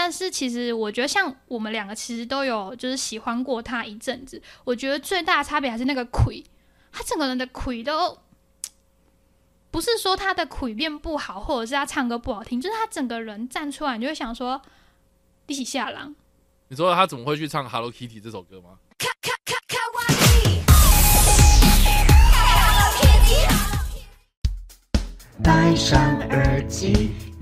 但是其实我觉得，像我们两个其实都有就是喜欢过他一阵子。我觉得最大的差别还是那个魁，他整个人的魁都不是说他的魁变不好，或者是他唱歌不好听，就是他整个人站出来，你就会想说，一起下狼。你说他怎么会去唱《Hello Kitty》这首歌吗？戴上耳机，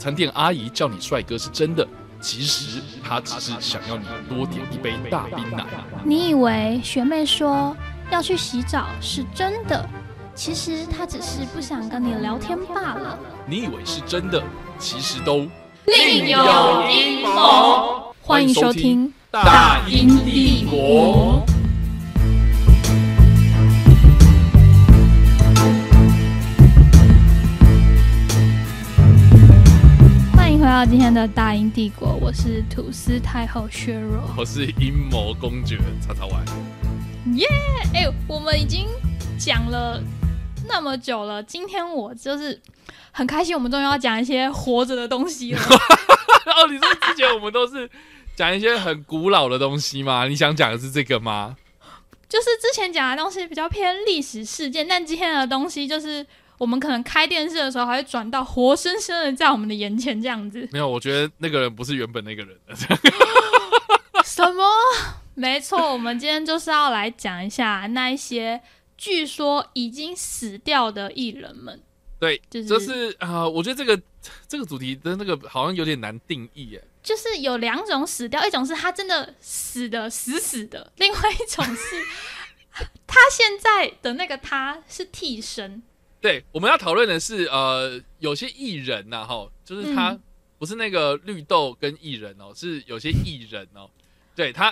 餐店阿姨叫你帅哥是真的，其实她只是想要你多点一杯大冰奶。你以为学妹说要去洗澡是真的，其实她只是不想跟你聊天罢了。你以为是真的，其实都另有阴谋。欢迎收听《大英帝国》。到今天的大英帝国，我是吐司太后削弱。我是阴谋公爵叉叉 Y。耶！哎，我们已经讲了那么久了，今天我就是很开心，我们终于要讲一些活着的东西了。哦，你说之前我们都是讲一些很古老的东西吗？你想讲的是这个吗？就是之前讲的东西比较偏历史事件，但今天的东西就是我们可能开电视的时候还会转到活生生的在我们的眼前这样子。没有，我觉得那个人不是原本那个人。什么？没错，我们今天就是要来讲一下那一些据说已经死掉的艺人们。对，就是就是啊、我觉得这个这个主题的那个好像有点难定义哎。就是有两种死掉，一种是他真的死的死死的，另外一种是他现在的那个他是替身。对，我们要讨论的是呃，有些艺人呐、哈，就是他、嗯。不是那个绿豆跟艺人哦，是有些艺人哦，对他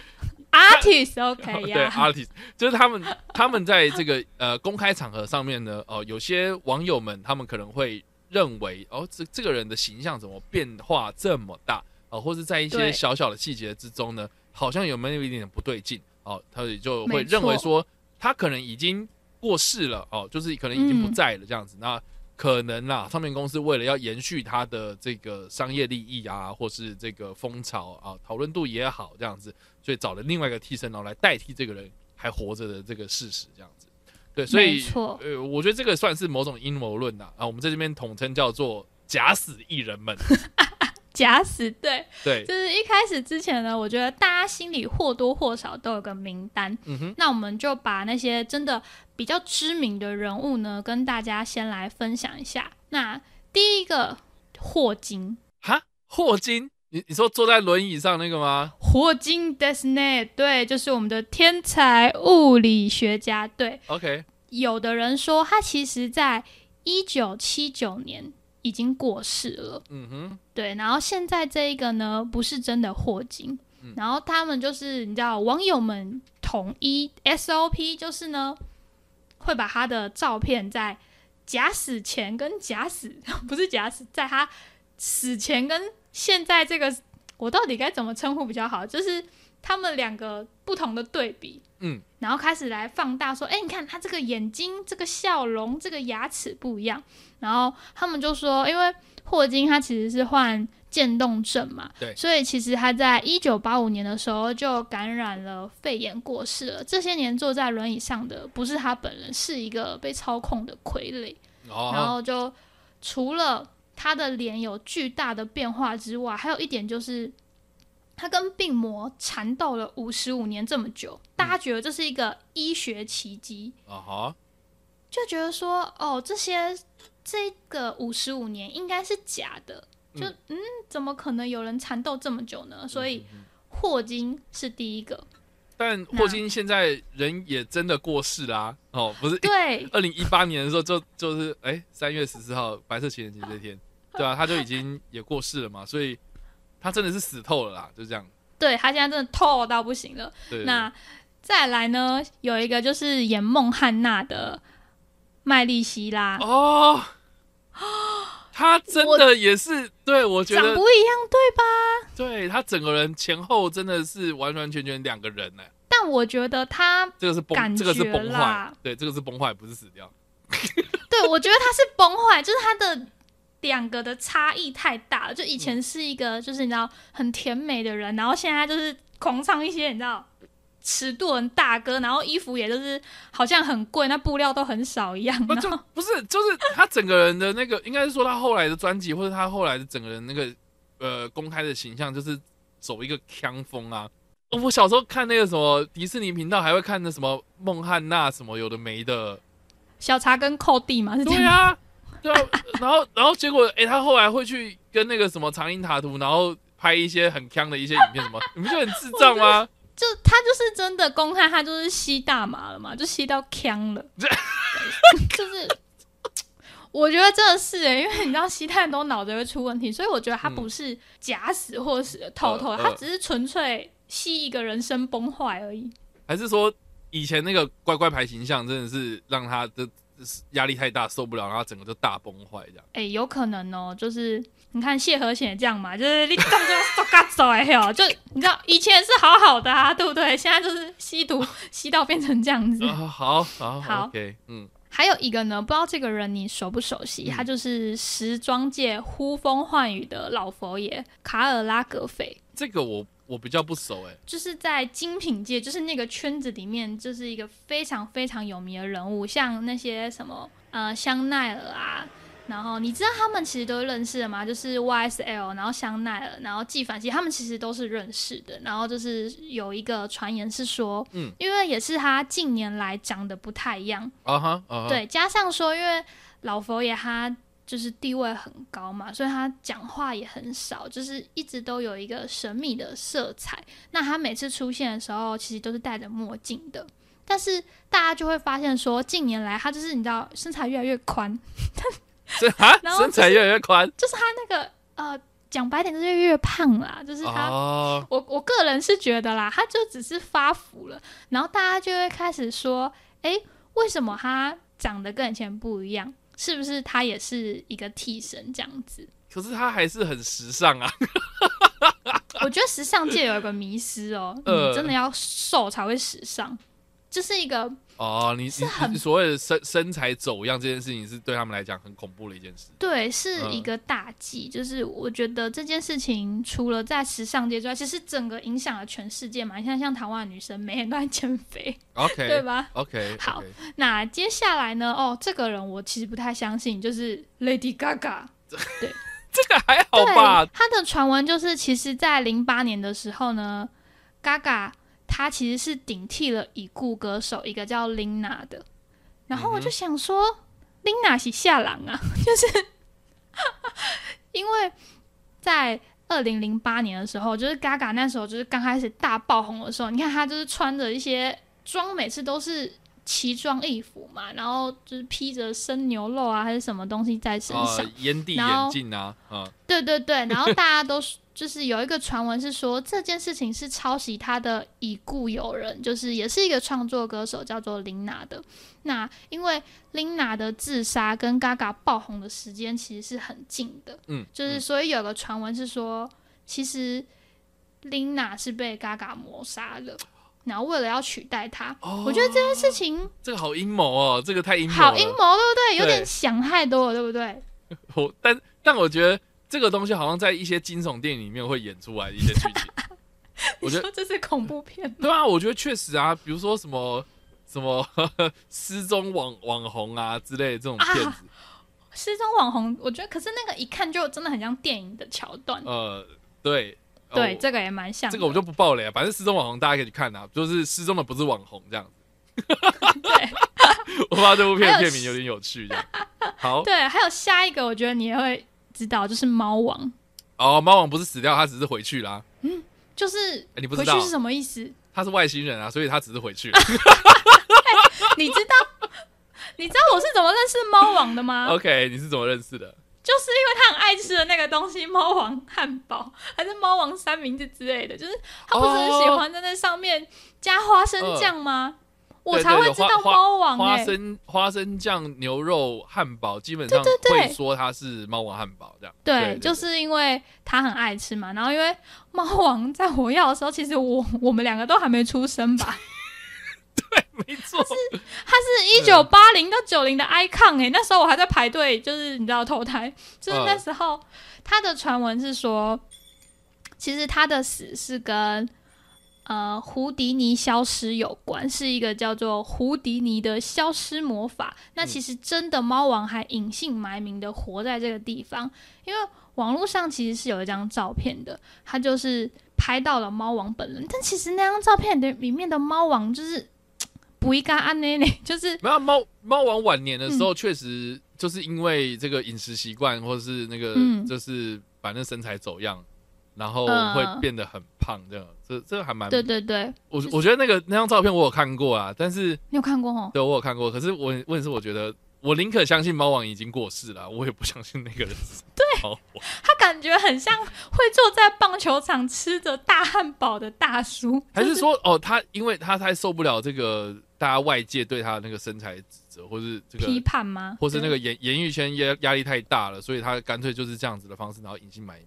artist OK 对呀、artist，就是他们他们在这个呃公开场合上面呢，哦、有些网友们他们可能会认为哦，这这个人的形象怎么变化这么大哦，或是在一些小小的细节之中呢，好像有没有一点点不对劲哦，他也就会认为说他可能已经过世了哦，就是可能已经不嗯在了这样子，那。可能啦，唱片公司为了要延续它的这个商业利益啊，或是这个风潮啊，讨论度也好，这样子，所以找了另外一个替身，然后来代替这个人还活着的这个事实，这样子。对，所以呃，我觉得这个算是某种阴谋论呐啊，我们在这边统称叫做假死艺人们。假死对，对，就是一开始之前呢，我觉得大家心里或多或少都有个名单，嗯哼，那我们就把那些真的比较知名的人物呢，跟大家先来分享一下。那第一个霍金，哈，霍金，你你说坐在轮椅上那个吗？霍金 d e s n e 对，就是我们的天才物理学家。对，OK，有的人说他其实在一九七九年已经过世了。嗯哼，对，然后现在这一个呢，不是真的霍金，嗯然后他们就是你知道，网友们统一 SOP 就是呢，会把他的照片在假死前跟假死 不是假死，在他死前跟现在这个，我到底该怎么称呼比较好？就是他们两个不同的对比，嗯，然后开始来放大说，哎，你看他这个眼睛、这个笑容、这个牙齿不一样，然后他们就说，因为霍金他其实是患渐冻症嘛，对。所以其实他在一九八五年的时候就感染了肺炎过世了。这些年坐在轮椅上的不是他本人，是一个被操控的傀儡。然哦，后就除了他的脸有巨大的变化之外，还有一点就是他跟病魔缠斗了五十五年这么久，大家觉得这是一个医学奇迹，啊哈，就觉得说哦，这些这个五十五年应该是假的，就嗯。嗯怎么可能有人缠斗这么久呢？所以霍金是第一个，但霍金现在人也真的过世啦、哦，不是对。二零一八年的时候就就是哎三月十四号白色情人节这天，对啊，他就已经也过世了嘛，所以他真的是死透了啦，就这样。对他现在真的透到不行了。对，那再来呢，有一个就是演孟汉娜的麦莉西拉，哦，他真的也是对我觉得长不一样，对吧？对他整个人前后真的是完完全全两个人呢。但我觉得他，这个是崩，这个是崩坏，对，这个是崩坏，不是死掉。对我觉得他是崩坏，就是他的两个的差异太大了。就以前是一个就是你知道很甜美的人，然后现在就是狂唱一些你知道尺度很大哥，然后衣服也就是好像很贵，那布料都很少一样。不就不是，就是他整个人的那个，应该是说他后来的专辑，或者他后来的整个人那个呃公开的形象，就是走一个腔风啊。我小时候看那个什么迪士尼频道，还会看那什么孟汉娜什么有的没的，小茶跟寇弟嘛是这对样。啊，对啊，然后 然后结果哎、他后来会去跟那个什么长音塔图，然后拍一些很腔的一些影片，什么你不就很智障吗？就他就是真的公开，他就是吸大麻了嘛，就吸到呛了，就是我觉得真的是哎，因为你知道吸太多脑子会出问题，所以我觉得他不是假死或者是透透，呃呃他只是纯粹吸一个人生崩坏而已。还是说以前那个乖乖牌形象真的是让他的压力太大受不了，然后整个就大崩坏这样？哎，有可能哦，就是你看谢和弦这样嘛，就是你动就要嗖嘎嗖哎哟，就你知道以前是好好的啊，对不对？现在就是吸毒吸到变成这样子。啊，好好好 o k 嗯，还有一个呢，不知道这个人你熟不熟悉？嗯他就是时装界呼风唤雨的老佛爷卡尔拉格斐，这个我我比较不熟哎、就是在精品界，就是那个圈子里面，就是一个非常非常有名的人物，像那些什么呃香奈儿啊。然后你知道他们其实都认识的吗？就是 YSL，然后香奈儿，然后纪梵希，他们其实都是认识的。然后就是有一个传言是说，嗯，因为也是他近年来长得不太一样，啊哈对，加上说，因为老佛爷他就是地位很高嘛，所以他讲话也很少，就是一直都有一个神秘的色彩。那他每次出现的时候，其实都是戴着墨镜的。但是大家就会发现说，近年来他就是你知道身材越来越宽，这啊身材越来越宽就是他那个呃讲白点就是越胖啦，就是他。哦，我我个人是觉得啦，他就只是发福了，然后大家就会开始说，哎，为什么他长得跟以前不一样？是不是他也是一个替身这样子？可是他还是很时尚啊，我觉得时尚界有一个迷失哦，呃你真的要瘦才会时尚，这是一个哦，你你是很你所谓的身身材走样这件事情，是对他们来讲很恐怖的一件事。对，是嗯一个大忌。就是我觉得这件事情除了在时尚界之外，其实整个影响了全世界嘛。你看，像台湾的女生每天都在减肥，OK，对吧？？OK，好那接下来呢？哦，这个人我其实不太相信，就是 Lady Gaga。对这个还好吧对，？他的传闻就是，其实，在零八年的时候呢，Gaga 他其实是顶替了已故歌手一个叫 Lina 的。然后我就想说、l i n a 是下郎啊，就是因为在二零零八年的时候，就是 Gaga 那时候就是刚开始大爆红的时候，你看他就是穿着一些妆，每次都是奇装异服嘛，然后就是披着生牛肉啊，还是什么东西在身上。呃，烟蒂眼镜啊，啊，对对对，然后大家都是就是有一个传闻是说这件事情是抄袭他的已故友人，就是也是一个创作歌手叫做琳娜的。那因为琳娜的自杀跟 Gaga 爆红的时间其实是很近的，嗯，就是所以有个传闻是说，其实琳娜是被 Gaga 谋杀的。然后为了要取代他，哦我觉得这件事情这个好阴谋哦，这个太阴谋。好阴谋，对不对？有点想太多了，对不对？我但但我觉得这个东西好像在一些惊悚电影里面会演出来的一些剧情。我觉得这是恐怖片？对啊，我觉得确实啊，比如说什么什么 失踪网网红啊之类的这种片子，啊失踪网红，我觉得可是那个一看就真的很像电影的桥段。呃，对，对，哦这个也蛮像。这个我就不爆雷了，反正失踪网红大家可以去看啊，就是失踪的不是网红这样子。对我怕这部片片名有点有趣，这样。好，对，还有下一个，我觉得你也会知道，就是猫王，哦，猫王不是死掉，他只是回去啦。嗯就是哎你不知道回去是什么意思？他是外星人啊，所以他只是回去了。你知道？你知道我是怎么认识猫王的吗？OK，你是怎么认识的？就是因为他很爱吃的那个东西，猫王汉堡还是猫王三明治之类的，就是他不是很喜欢在那上面加花生酱吗？我才会知道猫王花哎、生花生酱牛肉汉堡，基本上会说它是猫王汉堡这样。对，就是因为他很爱吃嘛，然后因为猫王在我要的时候，其实我我们两个都还没出生吧，对没错，他是一九八零到九零的 icon 哎、那时候我还在排队，就是你知道投胎，就是那时候、他的传闻是说，其实他的死是跟呃胡迪尼消失有关，是一个叫做胡迪尼的消失魔法。那其实真的猫王还隐姓埋名的活在这个地方，因为网络上其实是有一张照片的，他就是拍到了猫王本人，但其实那张照片的里面的猫王就是。不一干安内内，就是没有猫猫王晚年的时嗯候，确实就是因为这个饮食习惯，或者是那个嗯就是反正身材走样，然后嗯会变得很胖，这样这这个还蛮对对对，我我觉得那个那张照片我有看过啊，但是你有看过哦？对我有看过，可是我问题是我觉得我宁可相信猫王已经过世了，我也不相信那个人是猫王。他感觉很像会坐在棒球场吃着大汉堡的大叔，还是说哦，他因为他太受不了这个大家外界对他的那个身材指责，或是这批，判吗？或是那个演演艺圈压压力太大了，所以他干脆就是这样子的方式，然后隐姓埋名。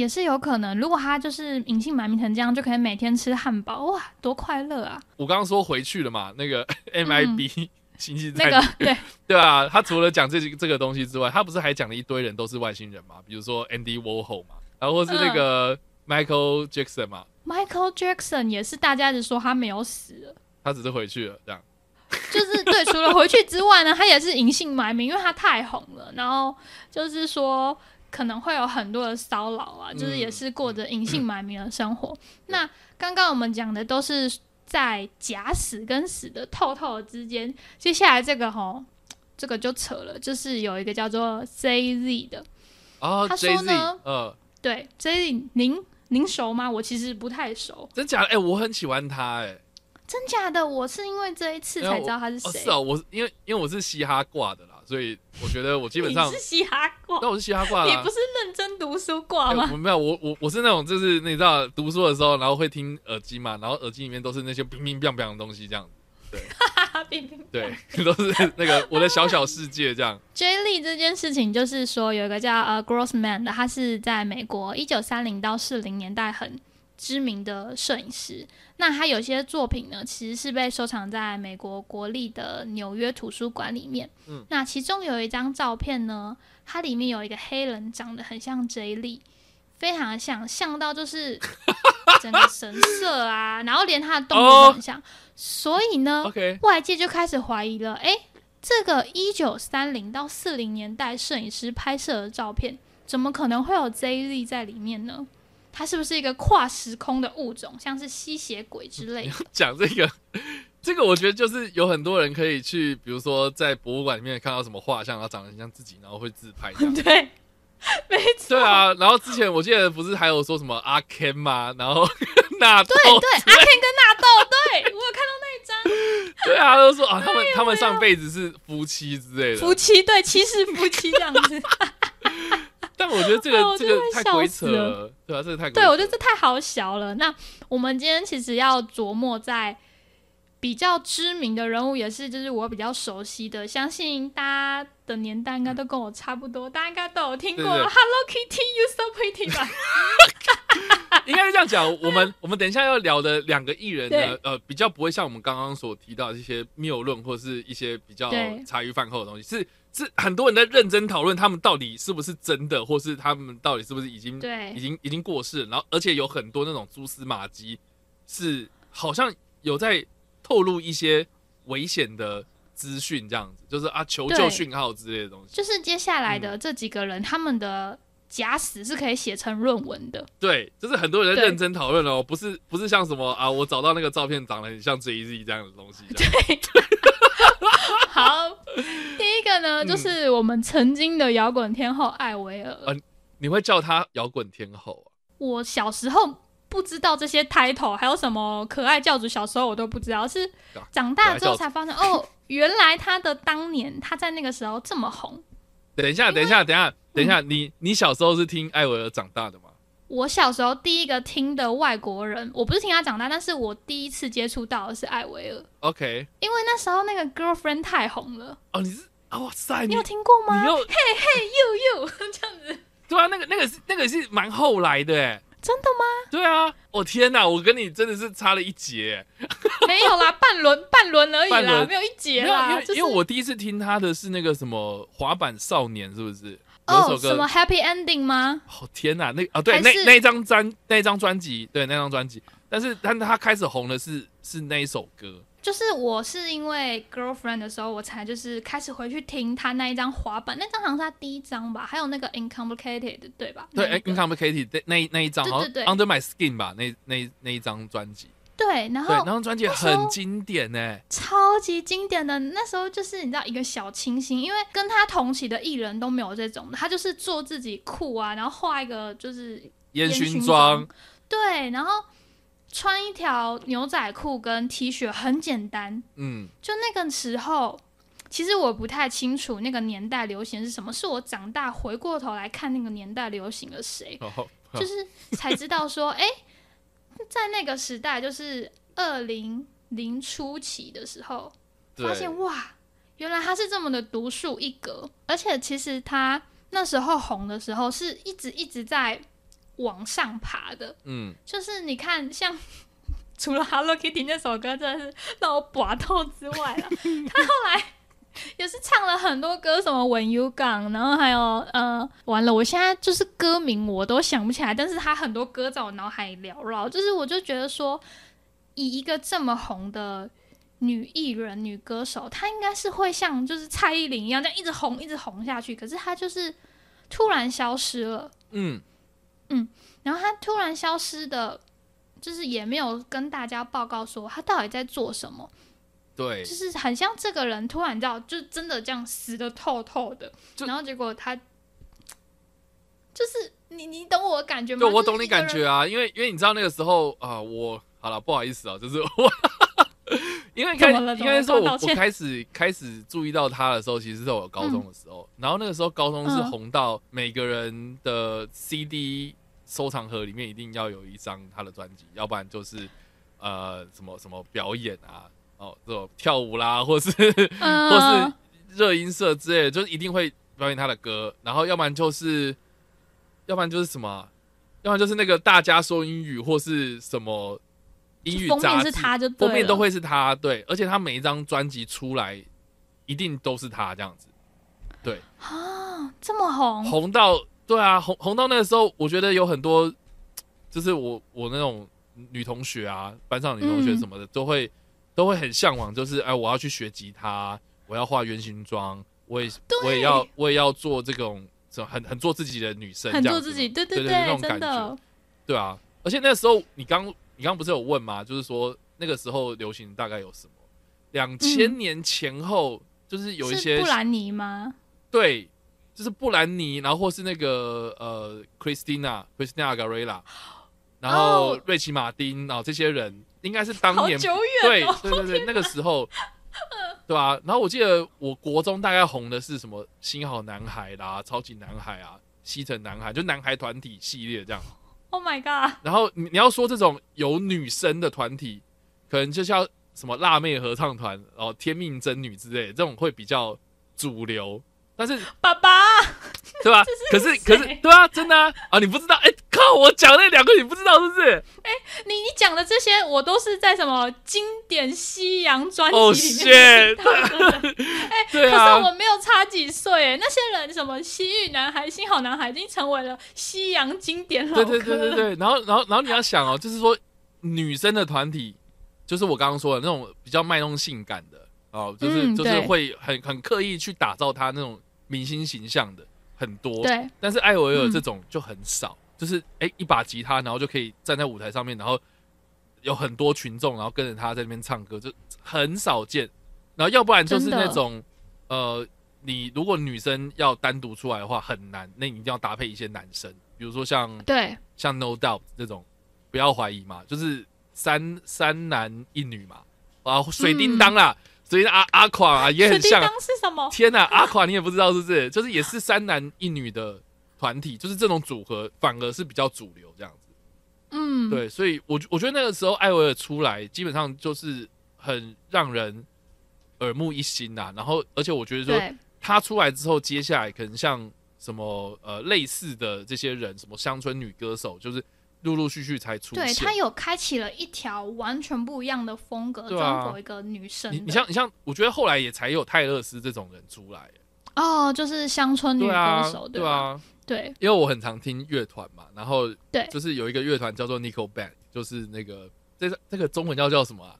也是有可能。如果他就是隐姓埋名成这样，就可以每天吃汉堡，哇，多快乐啊！我刚刚说回去了嘛，那个 MIB 星际战嗯 那个对，对啊，他除了讲这这个东西之外，他不是还讲了一堆人都是外星人嘛？比如说 Andy Warhol 嘛，然后或是那个 Michael Jackson 嘛，Michael Jackson 也是大家一直说他没有死，他只是回去了这样。就是对，除了回去之外呢，他也是隐姓埋名，因为他太红了。然后就是说可能会有很多的骚扰啊，就是也是过着隐姓埋名的生活。那刚刚我们讲的都是在假死跟死的透透的之间，接下来这个吼。这个就扯了，就是有一个叫做 ZZ 的，啊他说呢 Z，呃，对 ZZ，您您熟吗？我其实不太熟，真假的？哎、我很喜欢他、哎，真假的？我是因为这一次才知道他是哦，谁。是哦，我是因为因为我是嘻哈挂的啦，所以我觉得我基本上你是，嘻哈挂，那我是嘻哈挂你不。是认真读书挂哎吗？我没有，我我我是那种，就是你知道，读书的时候，然后会听耳机嘛，然后耳机里面都是那些乒乒乓乓的东西，这样，哈哈，冰冰。对，都是那个 我的小小世界这样。J. Lee 这件事情，就是说有一个叫呃 Grossman 的，他是在美国一九三零到四零年代很知名的摄影师。那他有些作品呢，其实是被收藏在美国国立的纽约图书馆里面。嗯那其中有一张照片呢，它里面有一个黑人，长得很像 J 莉，非常的像，像到就是 整个神色啊，然后连他的动作都很像。所以呢外界就开始怀疑了，诶，这个一九三零到四零年代摄影师拍摄的照片，怎么可能会有 Z 力在里面呢？它是不是一个跨时空的物种，像是吸血鬼之类的？讲这个，这个我觉得就是有很多人可以去，比如说在博物馆里面看到什么画像，然后长得很像自己，然后会自拍这样。对，没错，对啊，然后之前我记得不是还有说什么阿 Ken 吗？然后纳豆，对对，阿 Ken 跟纳豆，对我有看到那一张对啊，都说啊，他们他们上辈子是夫妻之类的。夫妻，对，其实夫妻这样子。但我觉得这个、这个太鬼扯了。了，对啊，这个太鬼对，我觉得这太好笑了。那我们今天其实要琢磨在比较知名的人物，也是就是我比较熟悉的，相信大家的年代应该都跟我差不多，大家应该都有听过 Hello Kitty You So Pretty 吧？应该是这样讲，我们我们等一下要聊的两个艺人呢，呃，比较不会像我们刚刚所提到的一些谬论，或是一些比较茶余饭后的东西，是是很多人在认真讨论他们到底是不是真的，或是他们到底是不是已经对已经已经过世了，然后而且有很多那种蛛丝马迹，是好像有在透露一些危险的资讯，这样子，就是啊求救讯号之类的东西。就是接下来的这几个人，他们的假死是可以写成论文的。对，就是很多人在认真讨论哦，不是不是像什么啊，我找到那个照片长得很像 J Z 这样的东西这样。好，个呢，嗯就是我们曾经的摇滚天后艾薇儿。嗯你会叫她摇滚天后啊？我小时候不知道这些 title，还有什么可爱教主，小时候我都不知道，是长大之后才发现，哦，原来他的当年他在那个时候这么红。等等一下，等一下，等一下，等一下，你你小时候是听艾薇儿长大的吗？我小时候第一个听的外国人，我不是听他长大，但是我第一次接触到的是艾薇儿，OK，因为那时候那个 girlfriend 太红了，哦，你是啊，哇塞，你你有听过吗？你又嘿嘿，又又这样子，对啊，那个那个是那个是蛮后来的哎，真的吗？对啊，我、天哪，我跟你真的是差了一截，没有啦，半轮半轮而已啦，没有一节啦，为、就是因为我第一次听他的是那个什么滑板少年，是不是？哦首歌什么 Happy Ending 吗？哦天哪，那啊对，那那张专那张专辑，对那张专辑，但是但他开始红的是是那一首歌，就是我是因为 girlfriend 的时候，我才就是开始回去听他那一张滑板，那张好像是他第一张吧，还有那个 Incomplicated 对吧？对那一个，Incomplicated 那那一张好像对。对对 Under My Skin 吧，那那那一张专辑，对，然对，后那张专辑很经典呢，超级经典的，那时候就是你知道一个小清新，因为跟他同期的艺人都没有这种的，他就是做自己酷啊，然后画一个就是烟熏熏妆，对，然后穿一条牛仔裤跟 T 恤，很简单。嗯，就那个时候，其实我不太清楚那个年代流行是什么，是我长大回过头来看那个年代流行了谁，就是才知道说，哎、在那个时代，就是二零零初期的时候，发现哇，原来他是这么的独树一格，而且其实他那时候红的时候是一直一直在往上爬的，嗯，就是你看像。除了 Hello Kitty 那首歌真的是让我拔透之外了，他后来 也是唱了很多歌，什么 When You Gone，然后还有呃，完了，我现在就是歌名我都想不起来，但是他很多歌在我脑海里缭绕，就是我就觉得说，以一个这么红的女艺人、女歌手，她应该是会像就是蔡依林一样，这样一直红、一直红下去。可是她就是突然消失了，嗯，然后他突然消失的，就是也没有跟大家报告说他到底在做什么，对。就，是很像这个人突然知道，就真的这样死的透透的，然后结果他就是你你懂我的感觉吗？对，我懂你感觉啊，因为因为你知道那个时候啊、我好了，不好意思啊，就是我，因为应该怎么了应该说我我开始开始注意到他的时候，其实是我高中的时候，然后那个时候高中是嗯。红到每个人的 CD 收藏盒里面一定要有一张他的专辑，要不然就是呃什么什么表演啊，哦这种跳舞啦，或是嗯，或是热音社之类的，就是一定会表演他的歌，然后要不然就是，要不然就是什么啊，要不然就是那个大家说英语或是什么英语封面是他就封面都会是他，对，而且他每一张专辑出来一定都是他这样子，对，啊这么红，红到对啊，红红到那个时候，我觉得有很多，就是我我那种女同学啊，班上女同学嗯什么的，都会都会很向往，就是哎，我要去学吉他，我要画圆形妆，我也我也要我也要做这种很很做自己的女生，很做自己，对对对，那种感觉，，对啊。而且那时候你刚你刚不是有问吗？就是说那个时候流行大概有什么？两千年前后，就是有一些是布兰妮吗？对，就是布兰妮，然后或是那个呃，Christina Christina Aguilera，然后哦瑞奇马丁，然后这些人应该是当年对对对对那个时候，对啊，然后我记得我国中大概红的是什么新好男孩啦、超级男孩啊、西城男孩，就男孩团体系列这样。Oh my god！然后你你要说这种有女生的团体，可能就像什么辣妹合唱团，然后天命真女之类，这种会比较主流。但是爸爸，对吧？可是可是对啊，真的啊啊！你不知道？哎、靠！我讲那两个你不知道是不是？哎你你讲的这些，我都是在什么经典西洋专哦辑里面听到的。可是 对啊，我没有差几岁，哎，那些人什么西域男孩、新好男孩，已经成为了西洋经典老对。对对对对。然后然后然后你要想哦，就是说女生的团体，就是我刚刚说的那种比较卖弄性感的哦，就是、就是会很很刻意去打造她那种明星形象的很多。对。但是艾维尔嗯这种就很少，就是哎、一把吉他，然后就可以站在舞台上面，然后有很多群众，然后跟着他在那边唱歌，就很少见。然后要不然就是那种呃，你如果女生要单独出来的话很难，那你一定要搭配一些男生，比如说像对。像 No Doubt 这种，不要怀疑嘛，就是三三男一女嘛，啊，水叮当啦，最近阿阿垮啊也很像，是什么？天呐，阿垮你也不知道是不是？就是也是三男一女的团体，就是这种组合反而是比较主流这样子。嗯，对，所以我我觉得那个时候艾薇儿出来，基本上就是很让人耳目一新呐、然后，而且我觉得说对他出来之后，接下来可能像什么呃类似的这些人，什么乡村女歌手，就是陆陆续续才出现。对，他有开启了一条完全不一样的风格，对啊专否一个女生。你你像你像，我觉得后来也才有泰勒斯这种人出来。哦，就是乡村女歌手，，对啊，对因为我很常听乐团嘛，然后对就是有一个乐团叫做 Nickelback，就是那个这个这个中文叫叫什么啊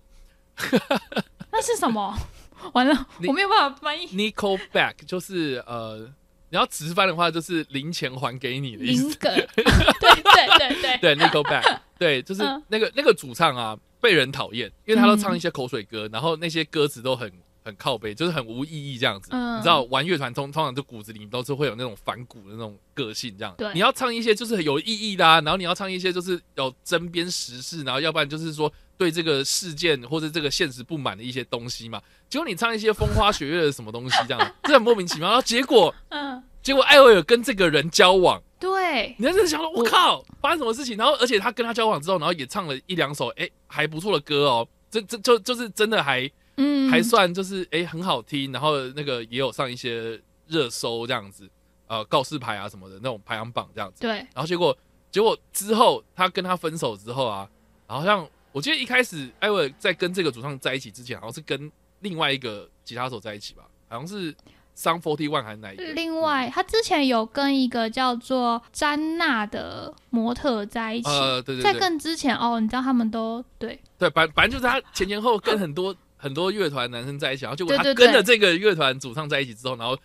那是什么？完了，我没有办法翻译。？Nickelback 就是呃，你要直翻的话就是零钱还给你的意思。对对对对，对，Nickelback，对，就是嗯那个那个主唱啊，被人讨厌，因为他都唱一些口水歌，然后那些歌词都很很靠背，就是很无意义这样子。嗯你知道，玩乐团通通常就骨子里都是会有那种反骨的那种个性，这样。对你要唱一些就是很有意义的啊，然后你要唱一些就是有针砭时事，然后要不然就是说对这个事件或者这个现实不满的一些东西嘛。结果你唱一些风花雪月的什么东西，这样，这很莫名其妙。然后结果嗯，结果艾薇儿跟这个人交往。对，你在这里想说，我靠，发生什么事情？然后，而且他跟他交往之后，然后也唱了一两首，哎，还不错的歌哦。这这就就是真的还嗯，还算就是哎很好听，然后那个也有上一些热搜这样子，呃告示牌啊什么的那种排行榜这样子。对，然后结果结果之后他跟他分手之后啊，好像我记得一开始艾薇儿在跟这个主唱在一起之前，好像是跟另外一个吉他手在一起吧，好像是 Sun Forty One 还是哪一个？另外，他之前有跟一个叫做詹娜的模特在一起，呃，对对在对，更之前哦，你知道他们都对对，反反正就是他前前后后跟很多很多乐团男生在一起，然后结果他跟着这个乐团主唱在一起之后，然后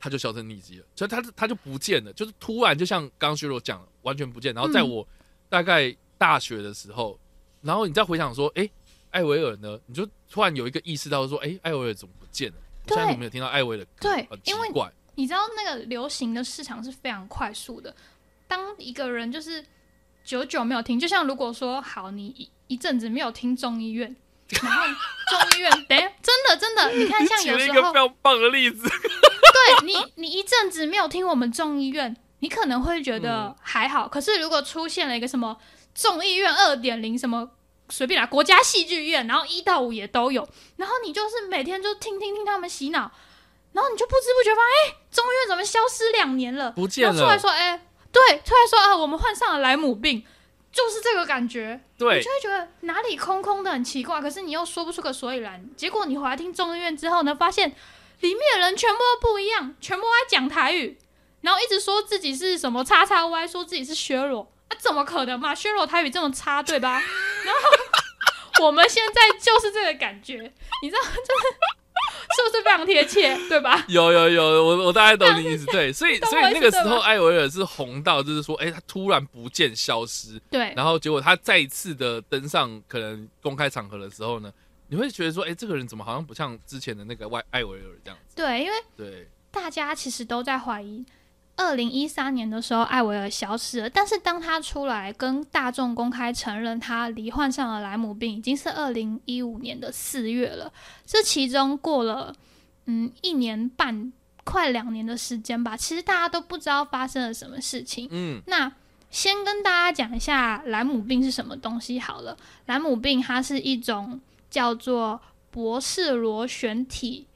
他就销声匿迹了，所以他他就不见了，就是突然就像刚刚薛罗讲的，完全不见。然后在嗯我大概大学的时候，然后你再回想说，哎，艾薇尔呢？你就突然有一个意识到说，哎，艾薇尔怎么不见了？我现在对都没有听到艾薇儿的歌，对很奇因为怪。你知道那个流行的市场是非常快速的。当一个人就是久久没有听，就像如果说好，你一一阵子没有听众医院，然后众医院，等一下真的真的，你看像有时候一个非常棒的例子，对你你一阵子没有听我们众医院，你可能会觉得嗯还好，可是如果出现了一个什么众议院二点零什么。随便啦，国家戏剧院，然后一到五也都有，然后你就是每天就听听听他们洗脑，然后你就不知不觉发现，哎、中医院怎么消失两年了？不见了。然后出来说，哎、对，出来说啊，我们患上了莱姆病，就是这个感觉，对你就，会觉得哪里空空的很奇怪，可是你又说不出个所以然。结果你回来听中医院之后呢，发现里面的人全部都不一样，全部都在讲台语，然后一直说自己是什么叉叉 Y，说自己是薛罗，啊，怎么可能嘛？削弱台语这么差，对吧？然后我们现在就是这个感觉，你知道，就是是不是非常贴切，对吧？有有有，我我大概懂你意思。对，所以所以那个时候艾维尔是红到，就是说，哎，他突然不见消失，对，然后结果他再一次的登上可能公开场合的时候呢，你会觉得说，哎，这个人怎么好像不像之前的那个外艾维尔这样子？对，因为对，大家其实都在怀疑，二零一三年的时候艾薇儿消失了，但是当他出来跟大众公开承认他罹患上了莱姆病，已经是二零一五年的四月了。这其中过了嗯一年半，快两年的时间吧，其实大家都不知道发生了什么事情。嗯那先跟大家讲一下莱姆病是什么东西好了。莱姆病它是一种叫做博士螺旋体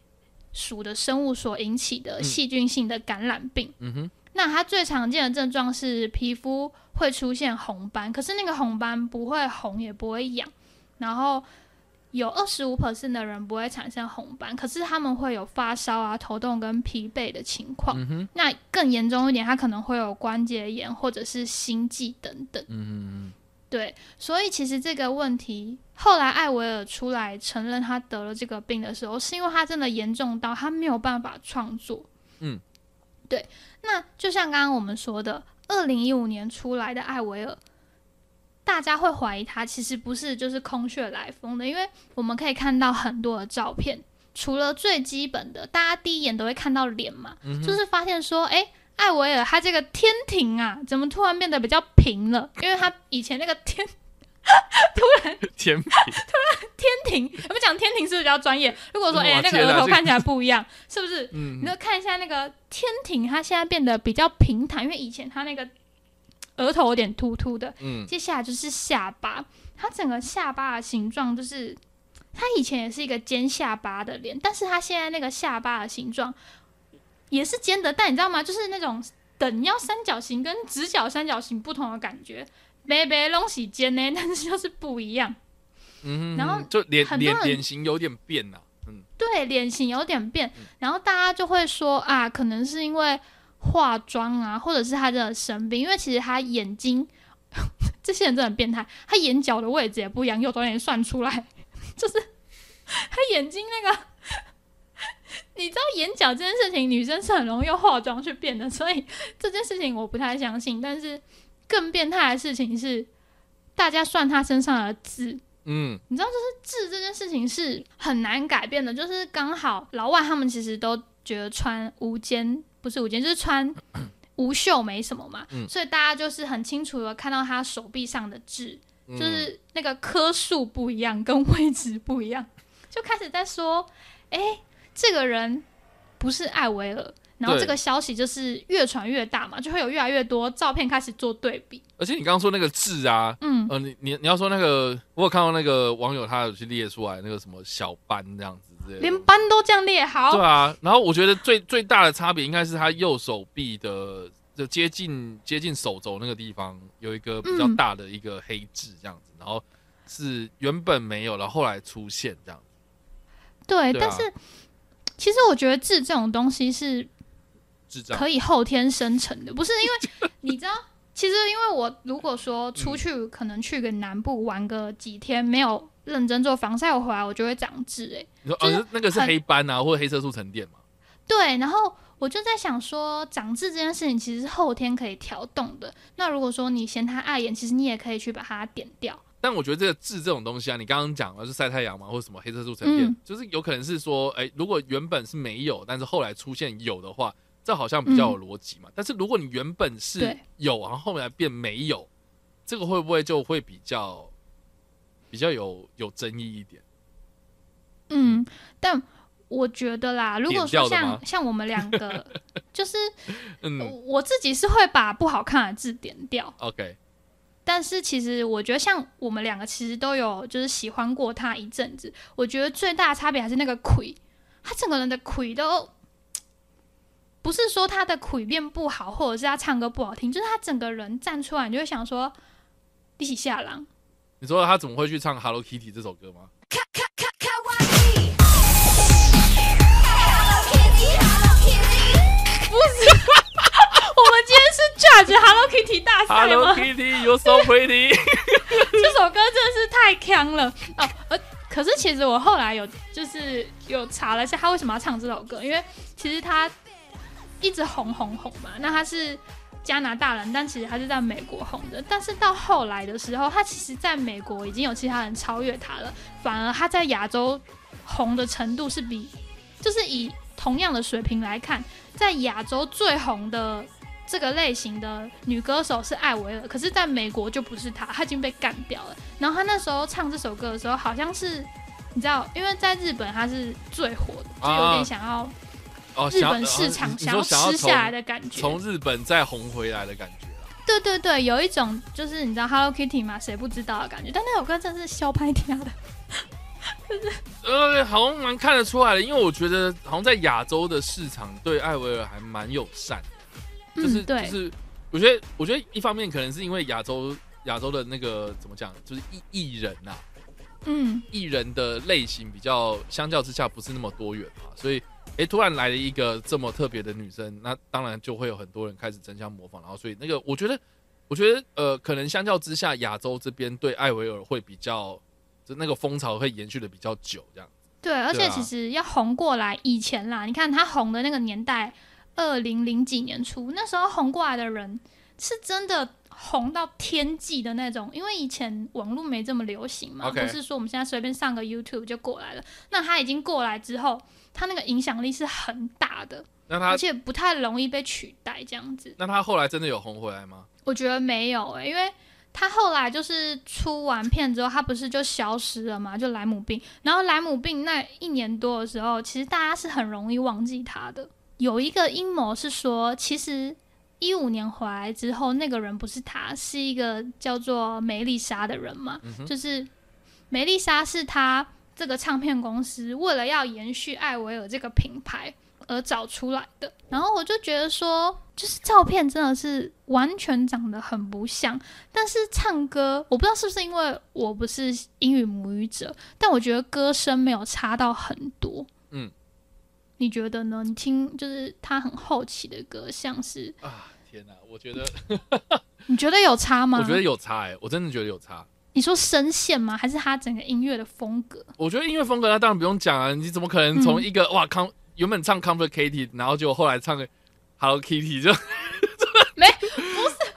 属的生物所引起的嗯细菌性的感染病。嗯哼，那它最常见的症状是皮肤会出现红斑，可是那个红斑不会红也不会痒，然后有二十五 percent 的人不会产生红斑，可是他们会有发烧啊、头痛跟疲惫的情况。那更严重一点，他可能会有关节炎或者是心悸等等。嗯对，所以其实这个问题，后来艾维尔出来承认他得了这个病的时候，是因为他真的严重到他没有办法创作。嗯，对。那就像刚刚我们说的，二零一五年出来的艾维尔，大家会怀疑他其实不是就是空穴来风的，因为我们可以看到很多的照片，除了最基本的，大家第一眼都会看到脸嘛，嗯，就是发现说，哎、艾维尔他这个天庭啊，怎么突然变得比较平了？因为他以前那个天 突然天突然天，庭，我们讲天庭是不是比较专业？如果说哎、那个额头看起来不一样，是不是？嗯你就看一下那个天庭，它现在变得比较平坦，因为以前它那个额头有点突突的。嗯接下来就是下巴，它整个下巴的形状就是，它以前也是一个尖下巴的脸，但是它现在那个下巴的形状也是尖的，但你知道吗？就是那种等腰三角形跟直角三角形不同的感觉。北北东西尖呢，但是就是不一样。嗯哼，然后就脸脸脸型有点变呐，嗯对，脸型有点变嗯，然后大家就会说啊，可能是因为化妆啊，或者是他真的生病，因为其实他眼睛，这些人真的很变态，他眼角的位置也不一样，有导演算出来，就是他眼睛那个，你知道眼角这件事情，女生是很容易用化妆去变的，所以这件事情我不太相信。但是更变态的事情是，大家算她身上的痣。嗯你知道，就是痣这件事情是很难改变的，就是刚好老外他们其实都觉得穿无肩不是无肩，就是穿无袖没什么嘛，嗯所以大家就是很清楚的看到他手臂上的痣，嗯就是那个颗数不一样，跟位置不一样，就开始在说，哎、这个人不是艾薇尔。然后这个消息就是越传越大嘛，就会有越来越多照片开始做对比。而且你刚刚说那个痣啊，嗯，呃，你你你要说那个，我有看到那个网友他有去列出来那个什么小斑这样子之类的，连斑都这样列好，对啊，然后我觉得最最大的差别应该是他右手臂的就接近接近手肘那个地方有一个比较嗯大的一个黑痣这样子，然后是原本没有，了后后来出现这样子。对，对啊但是其实我觉得痣这种东西是，可以后天生成的，不是因为你知道，其实因为我如果说出去，可能去个南部玩个几天，没有认真做防晒，我回来我就会长痣哎、你说就是哦，那个是黑斑啊，或者黑色素沉淀嘛？对，然后我就在想说，长痣这件事情其实是后天可以调动的。那如果说你嫌它碍眼，其实你也可以去把它点掉。但我觉得这个痣这种东西啊，你刚刚讲了是晒太阳嘛，或者什么黑色素沉淀，嗯就是有可能是说，哎，如果原本是没有，但是后来出现有的话，这好像比较有逻辑嘛。但是如果你原本是有，然后后来变没有，这个会不会就会比较比较有有争议一点？嗯，但我觉得啦，如果说像像我们两个，就是 嗯我自己是会把不好看的字点掉。，OK，但是其实我觉得，像我们两个其实都有就是喜欢过他一阵子。我觉得最大的差别还是那个魁，他整个人的魁都不是说他的魁变不好，或者是他唱歌不好听，就是他整个人站出来，你就会想说一起下狼。你说他怎么会去唱 Hello Kitty 这首歌吗？我 Hello 吗？Kitty, you're so pretty 这首歌真的是太强了哦！呃，可是其实我后来有就是有查了一下，他为什么要唱这首歌，因为其实他一直红红红嘛，那他是加拿大人，但其实他是在美国红的。但是到后来的时候，他其实在美国已经有其他人超越他了，反而他在亚洲红的程度是比，就是以同样的水平来看，在亚洲最红的这个类型的女歌手是艾薇儿，可是在美国就不是她，她已经被干掉了。然后她那时候唱这首歌的时候，好像是你知道，因为在日本她是最火的，就有点想要哦，日本市场哦想要吃下来的感觉。从从日本再红回来的感觉啦。对对对，有一种就是你知道 Hello Kitty 吗，谁不知道的感觉。但那首歌真的是肖拍天的，呃，好像蛮看得出来的，因为我觉得好像在亚洲的市场对艾薇儿还蛮友善的，就是、就是，我觉得我觉得一方面可能是因为亚洲亚洲的那个怎么讲，就是艺艺人呐、嗯，艺人的类型比较相较之下不是那么多元嘛，所以诶，突然来了一个这么特别的女生，那当然就会有很多人开始争相模仿，然后所以那个我觉得，我觉得呃，可能相较之下，亚洲这边对艾薇尔会比较，就那个风潮会延续的比较久，这样。对，而对啊。且其实要红过来，以前啦，你看他红的那个年代，二零零几年初，那时候红过来的人是真的红到天际的那种，因为以前网络没这么流行嘛不是说我们现在随便上个 YouTube 就过来了。那他已经过来之后，他那个影响力是很大的，而且不太容易被取代这样子。那他后来真的有红回来吗？我觉得没有诶、因为他后来就是出完片之后，他不是就消失了嘛？就莱姆病，然后莱姆病那一年多的时候，其实大家是很容易忘记他的。有一个阴谋是说，其实一五年回来之后，那个人不是他，是一个叫做梅丽莎的人嘛？嗯就是梅丽莎是他这个唱片公司为了要延续艾维尔这个品牌而找出来的。然后我就觉得说，就是照片真的是完全长得很不像，但是唱歌我不知道是不是因为我不是英语母语者，但我觉得歌声没有差到很多。嗯，你觉得呢？你听就是他很后期的歌，像是啊，天哪！我觉得 你觉得有差吗？我觉得有差哎、我真的觉得有差。你说声线吗？还是他整个音乐的风格？我觉得音乐风格那当然不用讲啊，你怎么可能从一个、哇康原本唱 Complicated，然后就后来唱个 Hello Kitty 就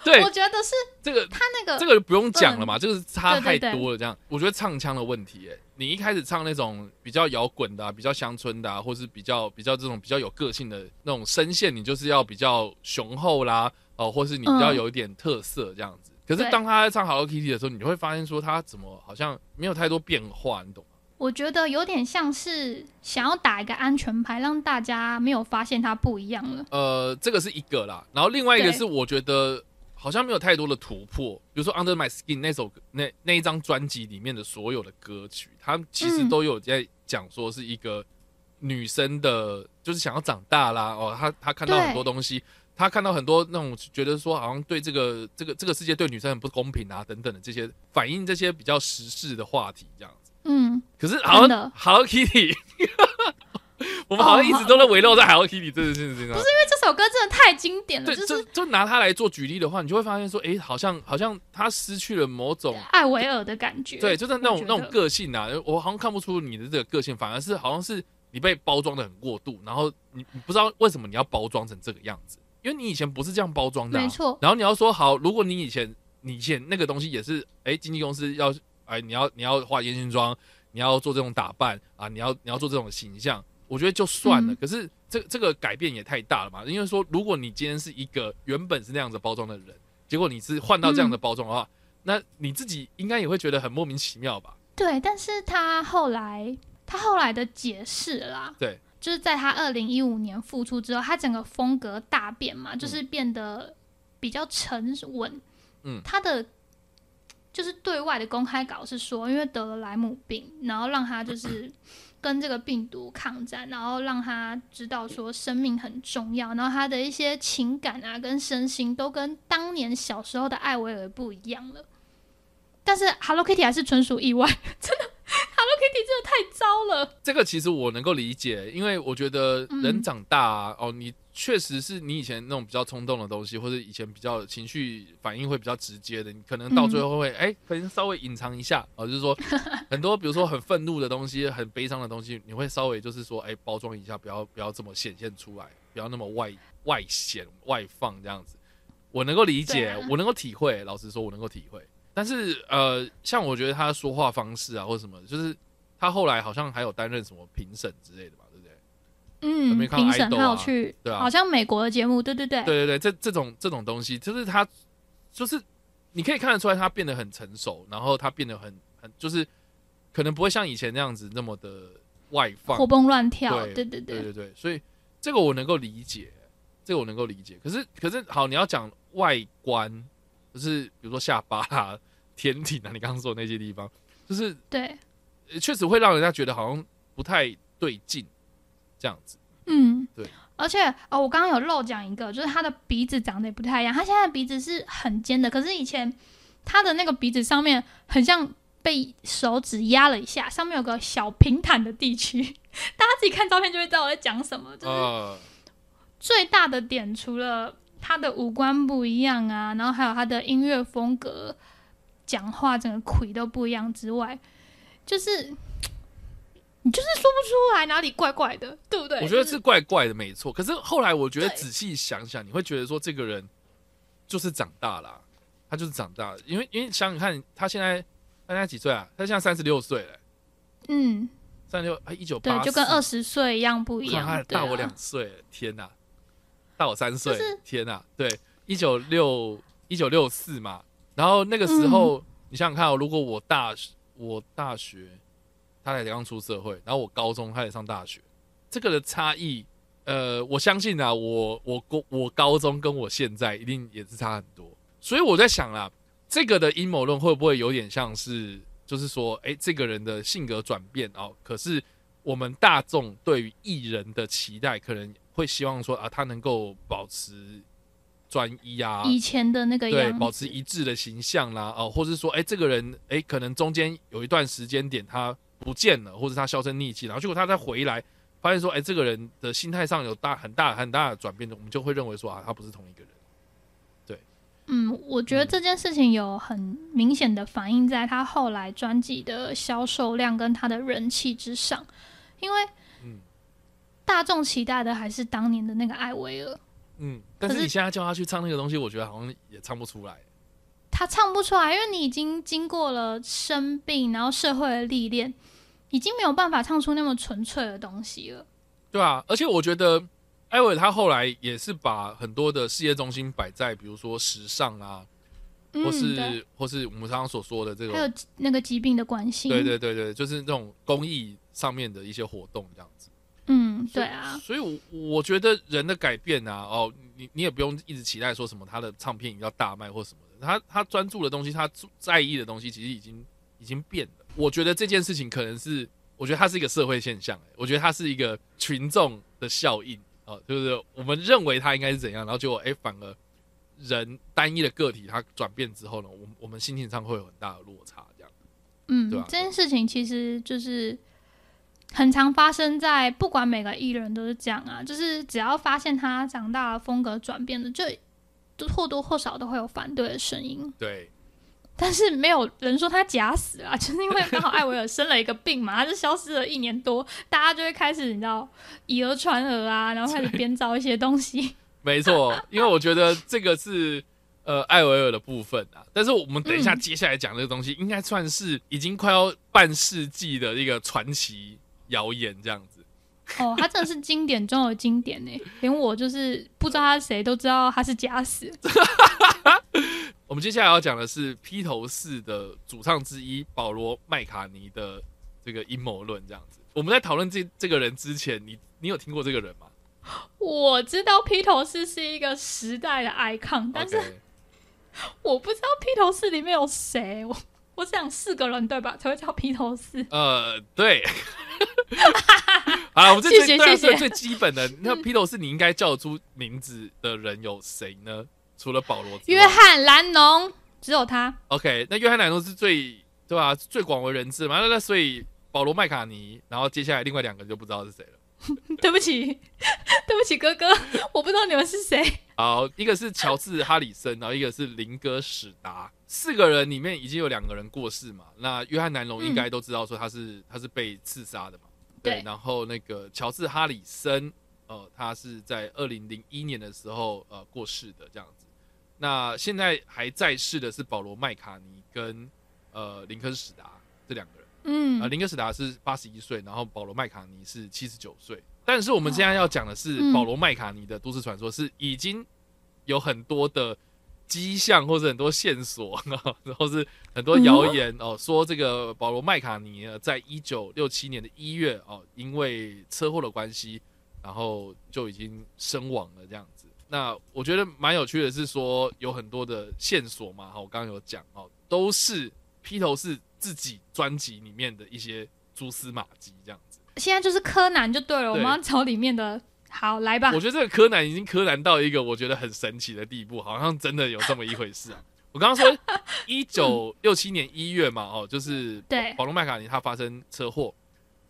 对我觉得是这个他那个这个不用讲了嘛，这个是差太多了。这样，我觉得唱腔的问题、欸，你一开始唱那种比较摇滚的、啊、比较乡村的、啊，或是比较比较这种比较有个性的那种声线，你就是要比较雄厚啦，哦、或是你比较嗯有一点特色这样子。可是当他在唱 Hello Kitty 的时候，你就会发现说他怎么好像没有太多变化，你懂吗？我觉得有点像是想要打一个安全牌，让大家没有发现它不一样了。呃，这个是一个啦，然后另外一个是我觉得好像没有太多的突破，比如说 Under My Skin 那首那那一张专辑里面的所有的歌曲，它其实嗯都有在讲说是一个女生的，就是想要长大啦，哦，她她看到很多东西。她看到很多那种觉得说好像对这个这个这个世界对女生很不公平啊等等的这些反映这些比较时事的话题这样子。嗯，可是好像 Hello Kitty，我们好像一直都在围绕在 Hello Kitty 这件事情上。因为这首歌真的太经典了，对，就就是就拿它来做举例的话，你就会发现说，哎、好像好像他失去了某种，艾维尔的感觉。对，就是那种那种个性啊，我好像看不出你的这个个性，反而是好像是你被包装的很过度，然后你你不知道为什么你要包装成这个样子，因为你以前不是这样包装的、啊，没错然后你要说好，如果你以前你以前那个东西也是，哎、经纪公司要，哎，你要你要化烟熏妆，你要做这种打扮啊，你要你要做这种形象，我觉得就算了。嗯可是这这个改变也太大了嘛，因为说如果你今天是一个原本是那样子包装的人，结果你是换到这样的包装的话，那你自己应该也会觉得很莫名其妙吧？对，但是他后来他后来的解释啦，对，就是在他二零一五年复出之后，他整个风格大变嘛，就是变得比较沉稳。嗯他的就是对外的公开稿是说，因为得了莱姆病，然后让他就是跟这个病毒抗战，然后让他知道说生命很重要，然后他的一些情感啊跟身心都跟当年小时候的艾薇儿不一样了。但是 Hello Kitty 还是纯属意外，真的 Hello Kitty 真的太糟了。这个其实我能够理解，因为我觉得人嗯长大啊，哦，你确实是你以前那种比较冲动的东西，或者以前比较情绪反应会比较直接的，你可能到最后会哎、可能稍微隐藏一下哦，就是说 很多比如说很愤怒的东西、很悲伤的东西，你会稍微就是说哎包装一下，不要不要这么显现出来，不要那么外外显外放这样子。我能够理解，啊我能够体会，老实说，我能够体会。但是呃，像我觉得他说话方式啊，或者什么，就是他后来好像还有担任什么评审之类的吧？嗯评审还有啊去，对啊。好像美国的节目，对对对，对对对，这这种这种东西，就是他，就是你可以看得出来，他变得很成熟，然后他变得很很，就是可能不会像以前那样子那么的外放，活蹦乱跳，对对对对。对对，所以这个我能够理解，这个我能够理解。可是可是好，你要讲外观，就是比如说下巴啊、天体啊，你刚刚说的那些地方，就是对，呃确实会让人家觉得好像不太对劲，这样子。嗯，对。而且哦，我刚刚有漏讲一个，就是他的鼻子长得也不太一样。他现在鼻子是很尖的，可是以前他的那个鼻子上面很像被手指压了一下，上面有个小平坦的地区。大家自己看照片就会知道我在讲什么。就是呃，最大的点，除了他的五官不一样啊，然后还有他的音乐风格、讲话整个魁都不一样之外，就是你就是说不出来哪里怪怪的，对不对？我觉得是怪怪的，没错。可是后来我觉得仔细想想，你会觉得说这个人就是长大了啊、他就是长大了。因为因为想想看，他现在他现在几岁啊？他现在三十六岁了，嗯，三十六，哎，一九对八，，就跟二十岁一样不一样。他对啊大我两岁，天哪、大我三岁，就是天哪、对，一九六一九六四嘛，然后那个时候，你想想看哦，如果我大我大学，他才刚出社会，然后我高中他也上大学，这个的差异，呃，我相信啊，我我高我高中跟我现在一定也是差很多，所以我在想啦，这个的阴谋论会不会有点像是，就是说，哎，这个人的性格转变哦，可是我们大众对于艺人的期待，可能会希望说啊，他能够保持。专一啊，以前的那个对，样，保持一致的形象啦，哦，或者是说，哎，这个人，哎，可能中间有一段时间点他不见了，或者他销声匿迹，然后结果他再回来，发现说，哎，这个人的心态上有大很大很大的转变，我们就会认为说啊，他不是同一个人。对嗯，我觉得这件事情有很明显的反映在他后来专辑的销售量跟他的人气之上，因为嗯大众期待的还是当年的那个艾薇儿，嗯，但是你现在叫他去唱那个东西，我觉得好像也唱不出来。他唱不出来，因为你已经经过了生病，然后社会的历练，已经没有办法唱出那么纯粹的东西了。对啊，而且我觉得艾薇儿他后来也是把很多的事业中心摆在，比如说时尚啊，嗯，或是或是我们刚刚所说的这种还有那个疾病的关系，对对对对，就是那种公益上面的一些活动这样子。嗯，对啊，所以我我觉得人的改变啊，哦，你你也不用一直期待说什么他的唱片一定要大卖或什么的，他他专注的东西，他在意的东西，其实已经已经变了。我觉得这件事情可能是，我觉得它是一个社会现象、欸，我觉得它是一个群众的效应啊、哦，就是我们认为它应该是怎样，然后结果哎，反而人单一的个体它转变之后呢，我们我们心情上会有很大的落差，这样。嗯，对啊这件事情其实就是很常发生在不管每个艺人都是这样啊，就是只要发现他长大的风格转变了，就都或多或少都会有反对的声音。对，但是没有人说他假死啊，就是因为刚好艾维尔生了一个病嘛，他就消失了一年多，大家就会开始你知道以讹传讹啊，然后开始编造一些东西。没错，因为我觉得这个是呃艾维尔的部分啊，但是我们等一下接下来讲这个东西，应该算是已经快要半世纪的一个传奇谣言这样子。哦，他真的是经典中的经典呢，连我就是不知道他是谁都知道他是假死。我们接下来要讲的是披头士的主唱之一保罗麦卡尼的这个阴谋论这样子。我们在讨论这这个人之前，你你有听过这个人吗我知道披头士是一个时代的 icon，但是我不知道披头士里面有谁。我我想四个人对吧，才会叫披头士。呃，对。好了，我们最谢谢最对啊谢谢最最基本的，那 披头士你应该叫出名字的人有谁呢？除了保罗，约翰兰农只有他。OK，那约翰·兰农是最对吧、最广为人知嘛。那那所以保罗·麦卡尼，然后接下来另外两个就不知道是谁了。对不起，对不起哥哥，我不知道你们是谁。好，一个是乔治·哈里森，然后一个是林哥·史达，四个人里面已经有两个人过世嘛。那约翰·南龙应该都知道说他是、他是被刺杀的嘛。对然后那个乔治·哈里森，呃，他是在二零零一年的时候呃过世的这样子。那现在还在世的是保罗·麦卡尼跟呃林肯史达这两个人。嗯啊，林格史达是八十一岁，然后保罗麦卡尼是七十九岁。但是我们现在要讲的是嗯保罗麦卡尼的都市传说，是已经有很多的迹象或者很多线索，然后是很多谣言哦，说这个保罗麦卡尼呢，在一九六七年的一月哦，因为车祸的关系，然后就已经身亡了这样子。那我觉得蛮有趣的是说，有很多的线索嘛，哈，我刚刚有讲哦，都是披头士自己专辑里面的一些蛛丝马迹这样子。现在就是柯南就对了，我们要找里面的。好，来吧我。觉得这个柯南已经柯南到一个我觉得很神奇的地步，好像真的有这么一回事啊！我刚刚说 一九六七年一月嘛，哦，就是对保罗麦卡尼他发生车祸，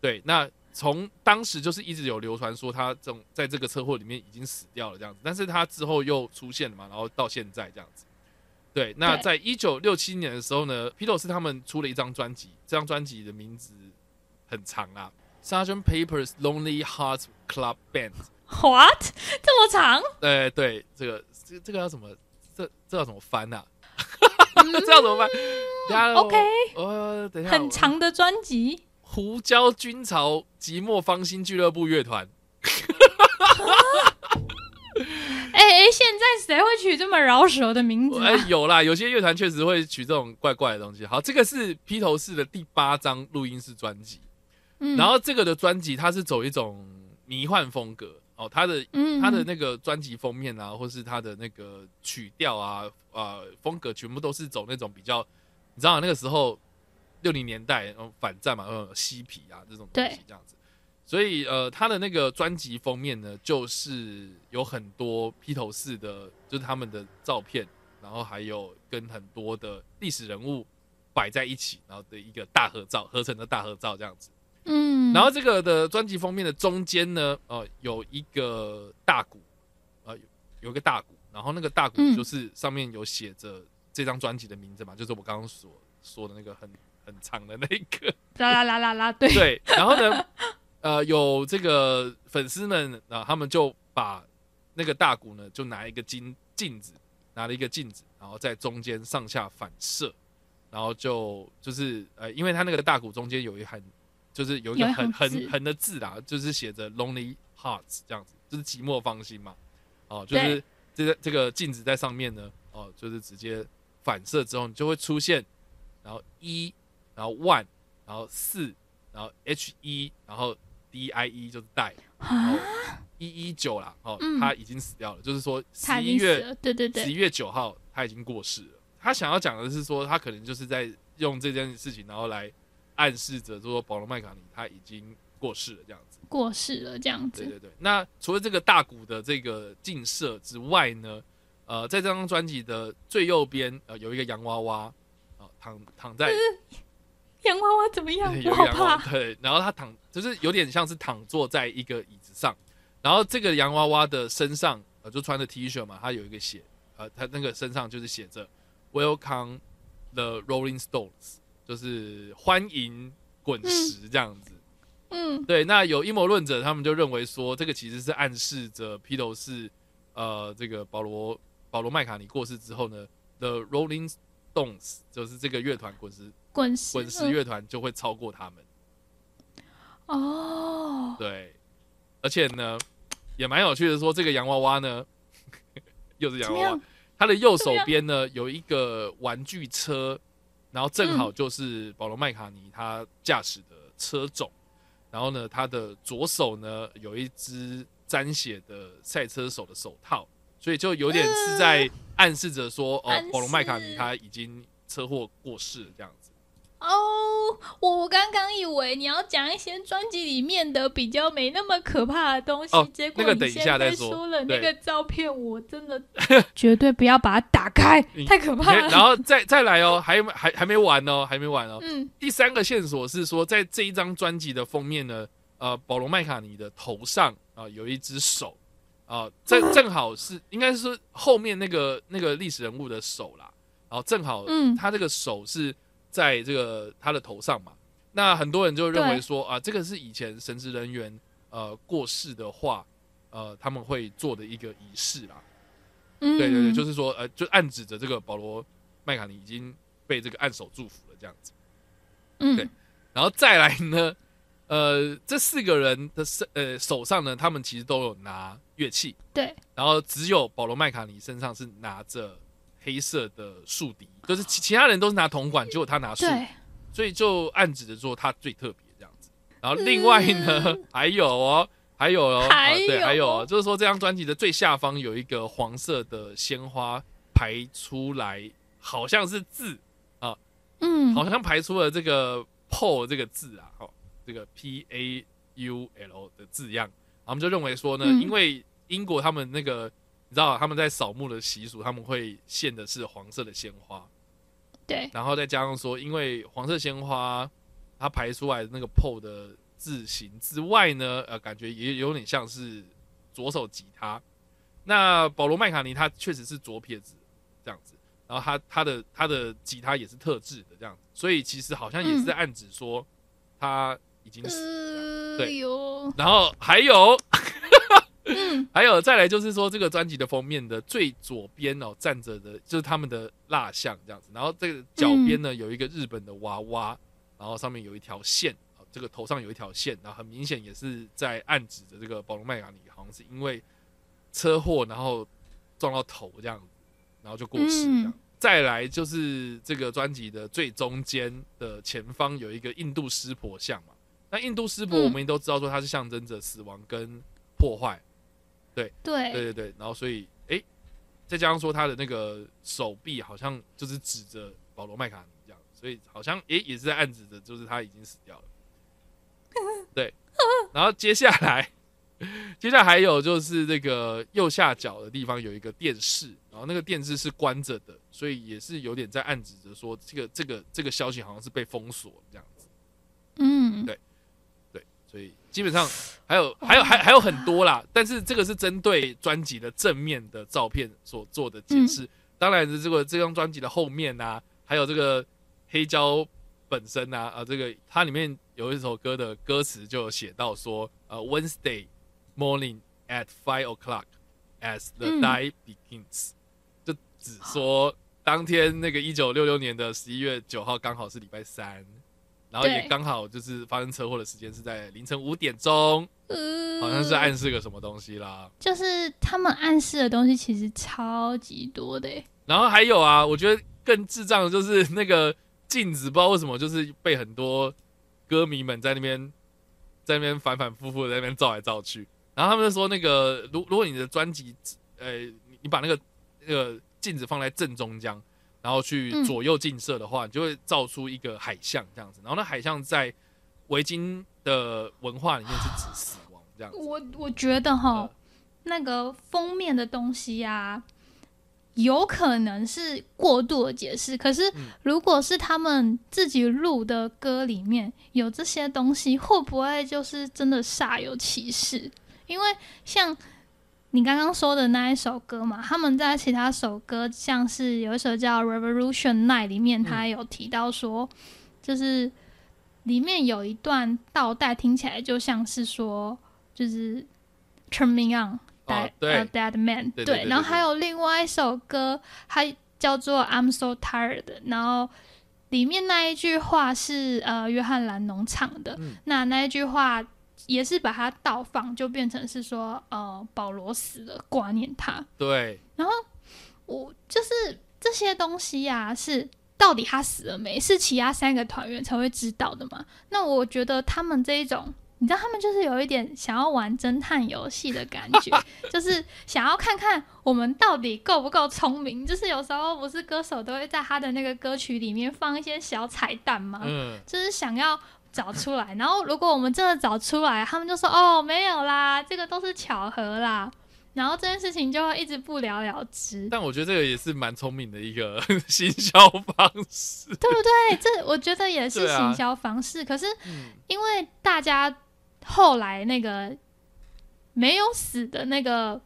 对，那从当时就是一直有流传说他这种在这个车祸里面已经死掉了这样子，但是他之后又出现了嘛，然后到现在这样子。对，那在一九六七年的时候呢，披头士他们出了一张专辑，这张专辑的名字很长啊，Sgt. Pepper's Lonely Hearts Club Band。What 这么长？对对，这个这这个要怎么这这要怎么翻呐、嗯 这要怎么翻？等一下 OK 呃，等一下，很长的专辑。胡椒军曹寂寞芳心俱乐部乐团。哎、哎、现在谁会取这么饶舌的名字哎、啊？有啦，有些乐团确实会取这种怪怪的东西。好，这个是披头士的第八张录音室专辑，嗯。然后这个的专辑它是走一种迷幻风格哦，它的嗯。它的那个专辑封面啊，或是它的那个曲调啊，呃，风格全部都是走那种比较，你知道那个时候六零年代然后反战嘛，呃，嬉皮啊这种东西这样子，所以呃，他的那个专辑封面呢，就是有很多披头士的，就是他们的照片，然后还有跟很多的历史人物摆在一起，然后的一个大合照，合成的大合照这样子。嗯，然后这个的专辑封面的中间呢，呃，有一个大鼓，呃，有有一个大鼓，然后那个大鼓嗯就是上面有写着这张专辑的名字嘛，就是我刚刚所说的那个很很长的那个，啦啦啦啦啦，对，对。然后呢，呃，有这个粉丝们啊、他们就把那个大鼓呢，就拿一个金镜子，拿了一个镜子，然后在中间上下反射，然后就就是呃，因为他那个大鼓中间有一横，就是有一个横横横的字啦，就是写着 “lonely hearts” 这样子，就是寂寞芳心嘛。哦，就是这个这个镜子在上面呢，哦，就是直接反射之后，你就会出现，然后一，然后 one，然后四，然后 h 一，然后 d i e 就是带，然后一一九啦，哦，嗯他已经死掉了，就是说他十一月已经死了，对对对，十一月九号他已经过世了。他想要讲的是说，他可能就是在用这件事情，然后来暗示着说保罗麦卡尼他已经过世了这样子。过世了这样子，对对对。那除了这个大鼓的这个近射之外呢，呃，在这张专辑的最右边呃有一个洋娃娃啊、躺躺在 洋娃娃怎么样？有我好洋娃娃怕。对，然后他躺就是有点像是躺坐在一个椅子上，然后这个洋娃娃的身上呃就穿着 T 恤嘛，他有一个写呃他那个身上就是写着 Welcome the Rolling Stones，就是欢迎滚石这样子。嗯，对，那有阴谋论者他们就认为说，这个其实是暗示着披头士呃这个保罗保罗麦卡尼过世之后呢，The Rolling Stones 就是这个乐团滚石滚石，滚石乐团就会超过他们。嗯哦，对，而且呢，也蛮有趣的，说这个洋娃娃呢，又是洋娃娃？它的右手边呢有一个玩具车，然后正好就是保罗麦卡尼他驾驶的车种，然后呢，他的左手呢有一只沾血的赛车手的手套，所以就有点是在暗示着说，哦，保罗麦卡尼他已经车祸过世了这样子。哦，我我刚刚以为你要讲一些专辑里面的比较没那么可怕的东西，哦结果那个等一你现在下再说说了那个照片，我真的绝对不要把它打开，太可怕了。然后再再来哦，还还还没完哦，还没完哦。嗯，第三个线索是说，在这一张专辑的封面呢，呃，保罗麦卡尼的头上啊、有一只手啊、正 正好是应该是说后面那个那个历史人物的手啦，然后正好嗯他这个手是在这个他的头上嘛，那很多人就认为说啊，这个是以前神职人员呃过世的话，呃他们会做的一个仪式啦。嗯。对对对，就是说呃，就暗指着这个保罗麦卡尼已经被这个暗手祝福了这样子。嗯。对。然后再来呢，呃，这四个人的身呃手上呢，他们其实都有拿乐器，对，然后只有保罗麦卡尼身上是拿着黑色的竖笛，就是其其他人都是拿铜管，只有他拿竖所以就暗指着说他最特别这样子。然后另外呢，还有哦，还有哦，还啊对，还有哦，就是说这张专辑的最下方有一个黄色的鲜花排出来，好像是字啊，嗯，好像排出了这个 “Paul” 这个字啊，哦，这个 P A U L 的字样，我们就认为说呢，嗯因为英国他们那个你知道他们在扫墓的习俗，他们会献的是黄色的鲜花，对，然后再加上说，因为黄色鲜花它排出来的那个 “Paul” 的字形之外呢，呃，感觉也有点像是左手吉他。那保罗麦卡尼他确实是左撇子这样子，然后他他的他的吉他也是特制的这样子，所以其实好像也是在暗指说他已经死了。呃对哟，然后还有嗯，还有再来就是说，这个专辑的封面的最左边哦站着的就是他们的蜡像这样子，然后这个脚边呢有一个日本的娃娃，然后上面有一条线，哦这个头上有一条线，然后很明显也是在暗指着这个保罗麦卡尼好像是因为车祸然后撞到头这样子，然后就过世这样。嗯。再来就是这个专辑的最中间的前方有一个印度湿婆像嘛，那印度湿婆嗯。我们也都知道说它是象征着死亡跟破坏，对对，对对，然后所以诶，再加上说他的那个手臂好像就是指着保罗麦卡尼这样，所以好像诶也是在暗指着就是他已经死掉了，对，然后接下来。接下来还有就是这个右下角的地方有一个电视，然后那个电视是关着的，所以也是有点在暗指着说这个这个这个消息好像是被封锁这样子。嗯，对对，所以基本上还有还有还还有很多啦，但是这个是针对专辑的正面的照片所做的解释。当然是这个这张专辑的后面啊，还有这个黑胶本身啊，啊，这个它里面有一首歌的歌词就有写到说，呃，Wednesday morning at five o'clock as the 嗯 day begins，、就只说当天那个一九六六年的十一月九号刚好是礼拜三。然后也刚好就是发生车祸的时间是在凌晨五点钟，呃好像是暗示个什么东西啦。就是他们暗示的东西其实超级多的欸，然后还有啊，我觉得更智障的就是那个镜子，不知道为什么就是被很多歌迷们在那边在那边反反复复的在那边照来照去。然后他们就说，那个如如果你的专辑，呃，你你把那个那个镜子放在正中央，然后去嗯左右近射的话，你就会造出一个海象这样子。然后那海象在维京的文化里面是指死亡这样子。我我觉得哈，那个封面的东西啊，有可能是过度的解释。可是嗯如果是他们自己录的歌里面有这些东西，会不会就是真的煞有其事？因为像你刚刚说的那一首歌嘛，他们在其他首歌，像是有一首叫《Revolution Night》里面，他有提到说，就是里面有一段倒带，听起来就像是说，就是 “Turning on 哦 Dead、对。a Dead Man”，对对对对然后还有另外一首歌，它叫做《I'm So Tired》，然后里面那一句话是呃约翰兰农唱的，嗯。那那一句话也是把它倒放，就变成是说呃保罗死了，挂念他。对，然后我就是这些东西呀、是到底他死了没，是其他三个团员才会知道的嘛？那我觉得他们这一种，你知道，他们就是有一点想要玩侦探游戏的感觉，就是想要看看我们到底够不够聪明。就是有时候不是歌手都会在他的那个歌曲里面放一些小彩蛋吗？嗯，就是想要找出来。然后如果我们真的找出来，他们就说哦没有啦，这个都是巧合啦。然后这件事情就会一直不了了之，但我觉得这个也是蛮聪明的一个 行销方式。对不对？这我觉得也是对啊行销方式。可是嗯，因为大家后来那个没有死的那个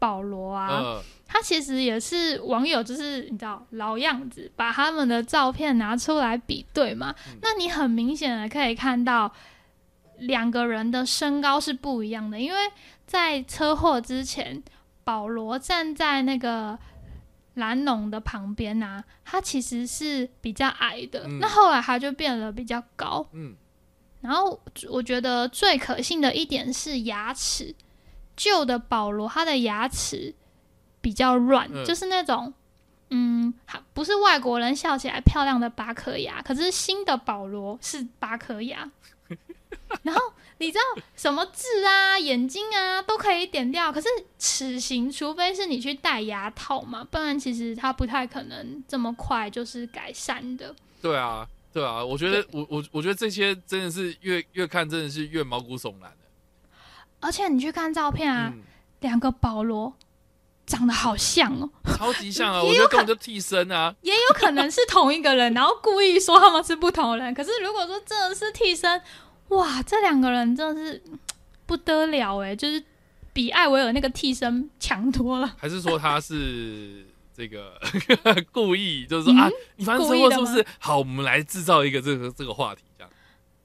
保罗啊，呃，他其实也是网友，就是你知道老样子，把他们的照片拿出来比对嘛。嗯那你很明显的可以看到两个人的身高是不一样的，因为在车祸之前，保罗站在那个蓝龙的旁边啊，他其实是比较矮的，嗯那后来他就变得比较高。嗯，然后我觉得最可信的一点是牙齿，旧的保罗他的牙齿比较软，嗯就是那种嗯，还不是外国人笑起来漂亮的八颗牙，可是新的保罗是八颗牙。然后你知道什么痣啊、眼睛啊都可以点掉，可是齿形，除非是你去戴牙套嘛，不然其实它不太可能这么快就是改善的。对啊，对啊，我觉得我我我觉得这些真的是越越看真的是越毛骨悚然的。而且你去看照片啊，嗯，两个保罗长得好像哦，超级像啊！也我觉得根本就替身啊。也有可能是同一个人，然后故意说他们是不同人。可是如果说真的是替身，哇，这两个人真的是嗯不得了哎，就是比艾维尔那个替身强多了。还是说他是这个 故意，就是说、啊，你发生车祸是不是？好，我们来制造一个这个这个话题。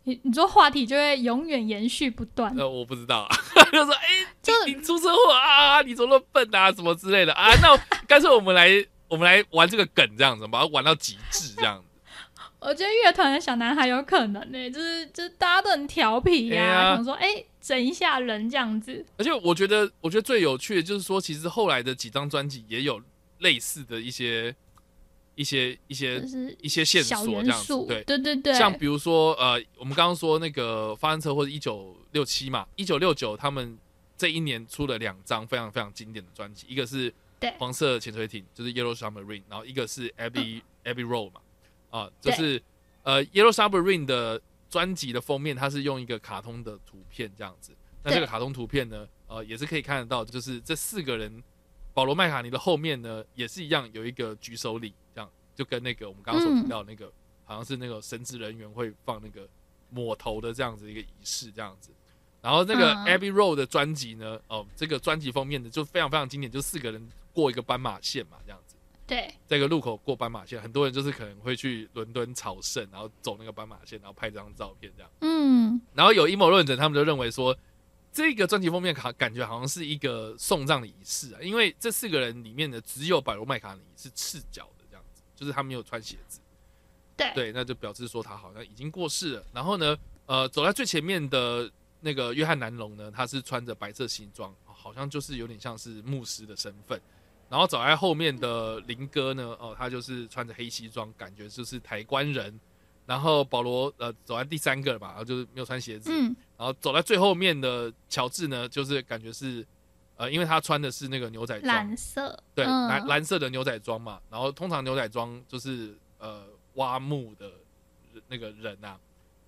你你说话题就会永远延续不断，呃，我不知道，就说哎、就你你出车祸啊，你怎么那么笨啊，什么之类的啊？那干脆我们来我们来玩这个梗，这样子，把它玩到极致，这样子。我觉得乐团的小男孩有可能呢、就是就是大家都很调皮呀想说哎、整一下人这样子。而且我觉得，我觉得最有趣的就是说，其实后来的几张专辑也有类似的一些、一些、一些就、是一些线索这样子。对，对对对，像比如说，呃，我们刚刚说那个发生车或者一九六七嘛，一九六九他们这一年出了两张非常非常经典的专辑，一个是对黄色潜水艇，就是 Yellow Submarine，然后一个是 Abbey、Abbey Road 嘛，啊，就是呃 Yellow Submarine 的专辑的封面，它是用一个卡通的图片这样子。那这个卡通图片呢，呃，也是可以看得到，就是这四个人，保罗麦卡尼的后面呢，也是一样有一个举手礼，这样就跟那个我们刚刚所提到的那个，好像是那个神职人员会放那个抹头的这样子一个仪式这样子。然后那个嗯。Abbey Road 的专辑呢，哦，这个专辑封面的就非常非常经典，就四个人过一个斑马线嘛，这样子，对。在一个路口过斑马线，很多人就是可能会去伦敦朝圣，然后走那个斑马线，然后拍张照片这样。嗯。然后有阴谋论者，他们就认为说，这个专辑封面卡感觉好像是一个送葬的仪式啊，因为这四个人里面的，只有保罗麦卡尼是赤脚的这样子，就是他没有穿鞋子。对对，那就表示说他好像已经过世了。然后呢，呃，走在最前面的那个约翰南龙呢，他是穿着白色西装，哦好像就是有点像是牧师的身份。然后走在后面的林哥呢，哦，他就是穿着黑西装，感觉就是台湾人。然后保罗呃走在第三个了吧，然后就是没有穿鞋子。嗯然后走在最后面的乔治呢，就是感觉是呃，因为他穿的是那个牛仔装，蓝色，对，嗯蓝蓝色的牛仔装嘛。然后通常牛仔装就是呃挖墓的那个人呐、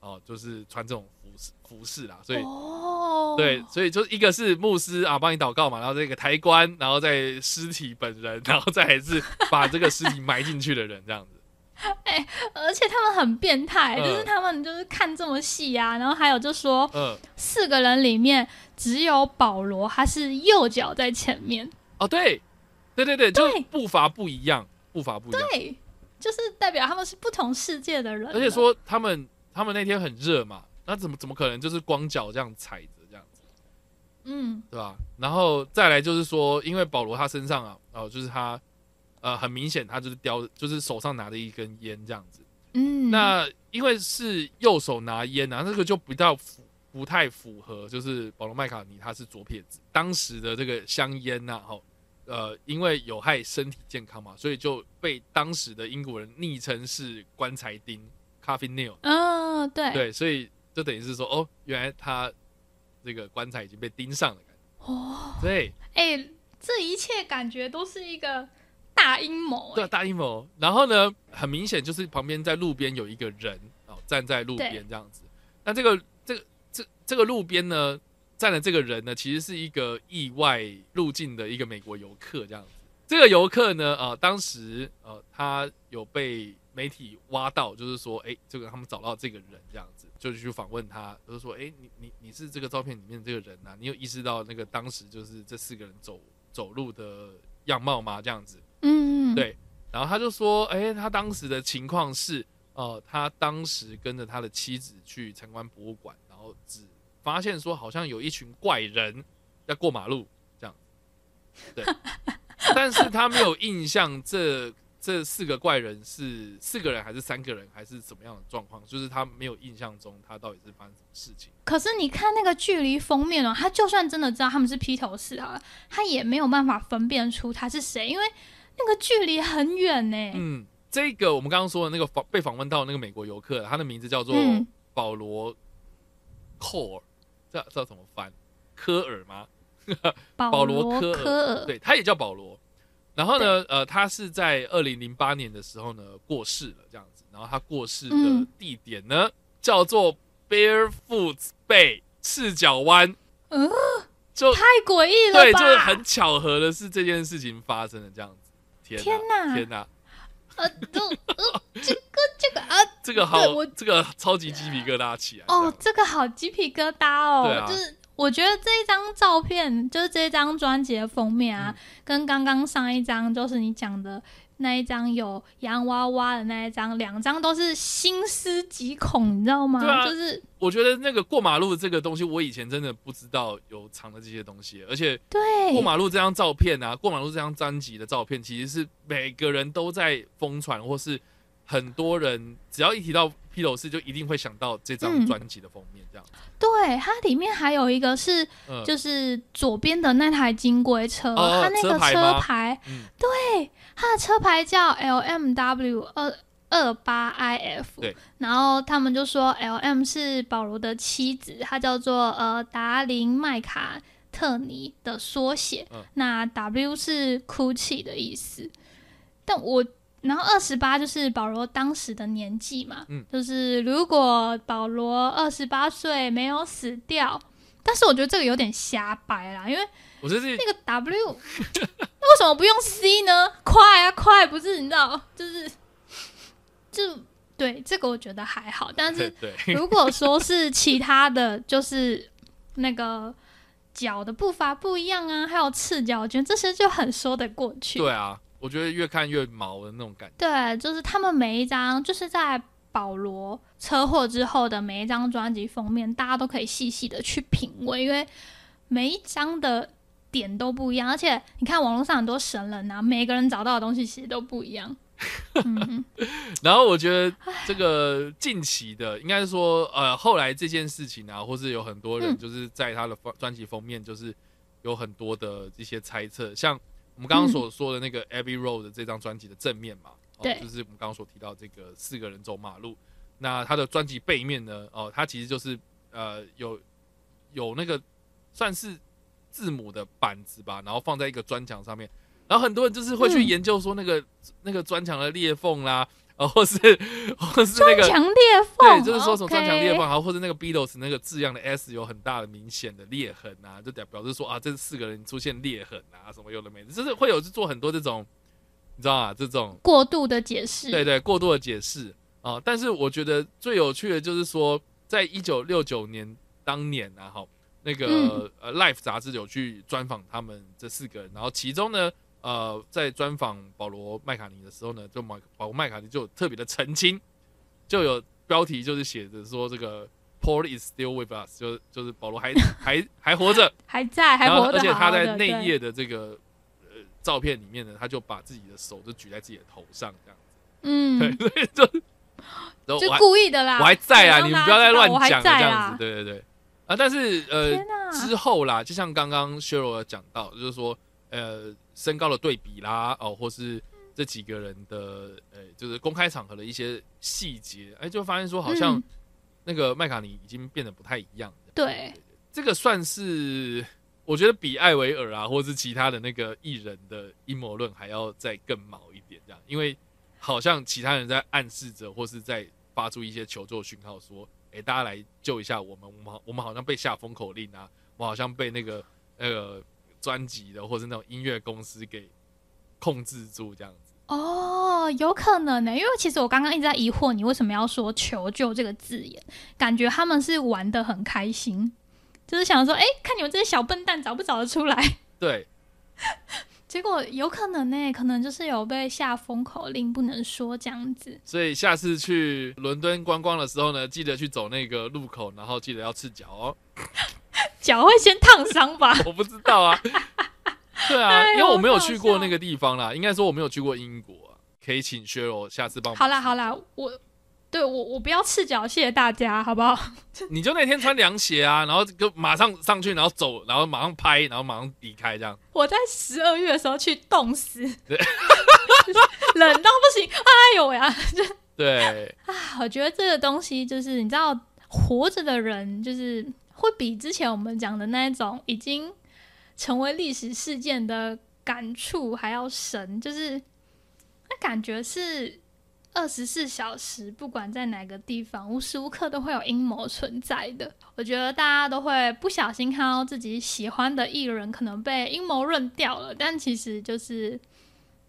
哦，就是穿这种服饰服饰啦，所以。哦，对，所以就是一个是牧师啊，帮你祷告嘛，然后这个抬棺，然后再尸体本人，然后再来是把这个尸体埋进去的人，这样子。而且他们很变态，嗯。就是他们就是看这么细啊，然后还有就说嗯，四个人里面只有保罗他是右脚在前面，哦，对，对对对，就对。步伐不一样，步伐不一样。对，就是代表他们是不同世界的人，而且说他们他们那天很热嘛，那怎么怎么可能就是光脚这样踩着这样子，嗯。对吧？然后再来就是说，因为保罗他身上啊，哦，就是他呃很明显他就是叼，就是手上拿着一根烟这样子。嗯，那因为是右手拿烟啊，这个就比较符不太符合，就是保罗麦卡尼他是左撇子，当时的这个香烟呐、哈，呃，因为有害身体健康嘛，所以就被当时的英国人昵称是棺材钉 （coffin nail）。嗯对对，所以就等于是说，哦，原来他这个棺材已经被钉上了，感觉。哦，对，哎、这一切感觉都是一个大阴谋、对，哎，大阴谋。然后呢，很明显就是旁边在路边有一个人哦，站在路边这样子。那这个这个这这个路边呢，站的这个人呢，其实是一个意外入境的一个美国游客这样子。这个游客呢，呃，当时呃，他有被媒体挖到，就是说，哎，这个他们找到这个人这样子，就去访问他，就是说，哎，你你你是这个照片里面这个人呐、你有意识到那个当时就是这四个人走走路的样貌吗？这样子。嗯，对然后他就说，哎、他当时的情况是，呃，他当时跟着他的妻子去参观博物馆，然后只发现说好像有一群怪人在过马路这样，对，但是他没有印象这这四个怪人是四个人还是三个人还是怎么样的状况，就是他没有印象中他到底是发生什么事情。可是你看那个距离封面哦，他就算真的知道他们是披头士好了，他也没有办法分辨出他是谁，因为那个距离很远呢。嗯，这个我们刚刚说的那个访被访问到的那个美国游客，他的名字叫做嗯保罗·寇尔，这这怎么翻？科尔吗？保 保罗科尔科尔，对，他也叫保罗。然后呢，呃，他是在二零零八年的时候呢过世了，这样子。然后他过世的嗯地点呢、叫做 Barefoot Bay 赤脚湾，嗯，就太诡异了对，就是很巧合的是这件事情发生了这样子。天天哪，天哪！啊，都呃，这个这个啊，这个 好我，这个超级鸡皮疙瘩起来。哦，这个好鸡皮疙瘩哦，啊就是我觉得这一张照片，就是这张专辑的封面啊，嗯跟刚刚上一张就是你讲的那一张有洋娃娃的那一张，两张都是心思极恐，你知道吗？对啊就是我觉得那个过马路这个东西，我以前真的不知道有藏的这些东西，而且对过马路这张照片啊，过马路这张专辑的照片，其实是每个人都在疯传，或是很多人只要一提到披头士，就一定会想到这张嗯。专辑的封面，这样。对，它里面还有一个是，嗯，就是左边的那台金龟车，哦它那个车牌吗车牌，嗯。对，它的车牌叫 LMW 二二八 IF，对，然后他们就说 LM 是保罗的妻子，她叫做呃达林麦卡特尼的缩写，嗯。那 W 是哭泣的意思，但我。然后二十八就是保罗当时的年纪嘛，嗯就是如果保罗二十八岁没有死掉，但是我觉得这个有点瞎掰啦，因为我觉得那个 W，那为什么不用 C 呢？快啊，快！不是你知道，就是就对这个我觉得还好，但是如果说是其他的，就是那个脚的步伐不一样啊，还有赤脚，我觉得这些就很说得过去。对啊，我觉得越看越毛的那种感觉。对，就是他们每一张，就是在保罗车祸之后的每一张专辑封面，大家都可以细细的去品味，因为每一张的点都不一样，而且你看网络上很多神人啊，每个人找到的东西其实都不一样。嗯，然后我觉得这个近期的，应该是说，呃，后来这件事情啊，或是有很多人嗯就是在他的封专辑封面，就是有很多的一些猜测，像我们刚刚所说的那个 Abbey Road 的这张专辑的正面嘛，哦、对就是我们刚刚所提到这个四个人走马路。那他的专辑背面呢，哦，它其实就是呃有有那个算是字母的板子吧，然后放在一个砖墙上面。然后很多人就是会去嗯研究说那个、那个砖墙的裂缝啦，呃，或是或是那个强裂缝，对，就是说什么砖墙裂缝然后或者那个 Beatles 那个字样的 S 有很大的明显的裂痕啊，就表表示说啊，这四个人出现裂痕啊，什么有的没的，就是会有去做很多这种，你知道啊？这种过度的解释，对对过度的解释啊。但是我觉得最有趣的就是说，在一九六九年当年啊，哈，那个、嗯呃 Life 杂志有去专访他们这四个人，然后其中呢。呃，在专访保罗麦卡尼的时候呢，就马保罗麦卡尼就有特别的澄清，就有标题就是写着说这个 Paul is still with us，就就是保罗还 还还活着，还在，还活着而且他在内对页的这个呃照片里面呢，他就把自己的手就举在自己的头上这样子，嗯，对，所以就就故意的啦。我还在啊，你们不要再乱讲了这样子，对对对。啊，但是呃，之后啦，就像刚刚 Cheryl 讲到，就是说，呃，身高的对比啦，哦，或是这几个人的，呃，就是公开场合的一些细节，哎，就发现说，好像嗯。那个麦卡尼已经变得不太一样。对，这个算是我觉得比艾维尔啊，或是其他的那个艺人的阴谋论还要再更毛一点，这样，因为好像其他人在暗示着，或是在发出一些求救讯号，说，哎，大家来救一下我们，我们好我们好像被下封口令啊，我好像被那个那个专辑的或是那种音乐公司给控制住这样子。哦，有可能呢，因为其实我刚刚一直在疑惑你为什么要说“求救”这个字眼，感觉他们是玩的很开心，就是想说，哎，看你们这些小笨蛋找不找得出来。对，结果有可能呢，可能就是有被下封口令，不能说这样子。所以下次去伦敦观光的时候呢，记得去走那个路口，然后记得要赤脚哦。脚会先烫伤吧？我不知道啊。对啊，因为我没有去过那个地方啦，应该说我没有去过英国啊。可以请 Cheryl 下次帮我。好啦好啦，我对我我不要赤脚，谢谢大家，好不好？你就那天穿凉鞋啊，然后就马上上去，然后走，然后马上拍，然后马上离开这样。我在十二月的时候去冻死，对冷到不行，哎呦呀！对啊，我觉得这个东西就是你知道，活着的人就是会比之前我们讲的那一种已经成为历史事件的感触还要深，就是那感觉是二十四小时，不管在哪个地方，无时无刻都会有阴谋存在的。我觉得大家都会不小心看到自己喜欢的艺人可能被阴谋论掉了，但其实就是。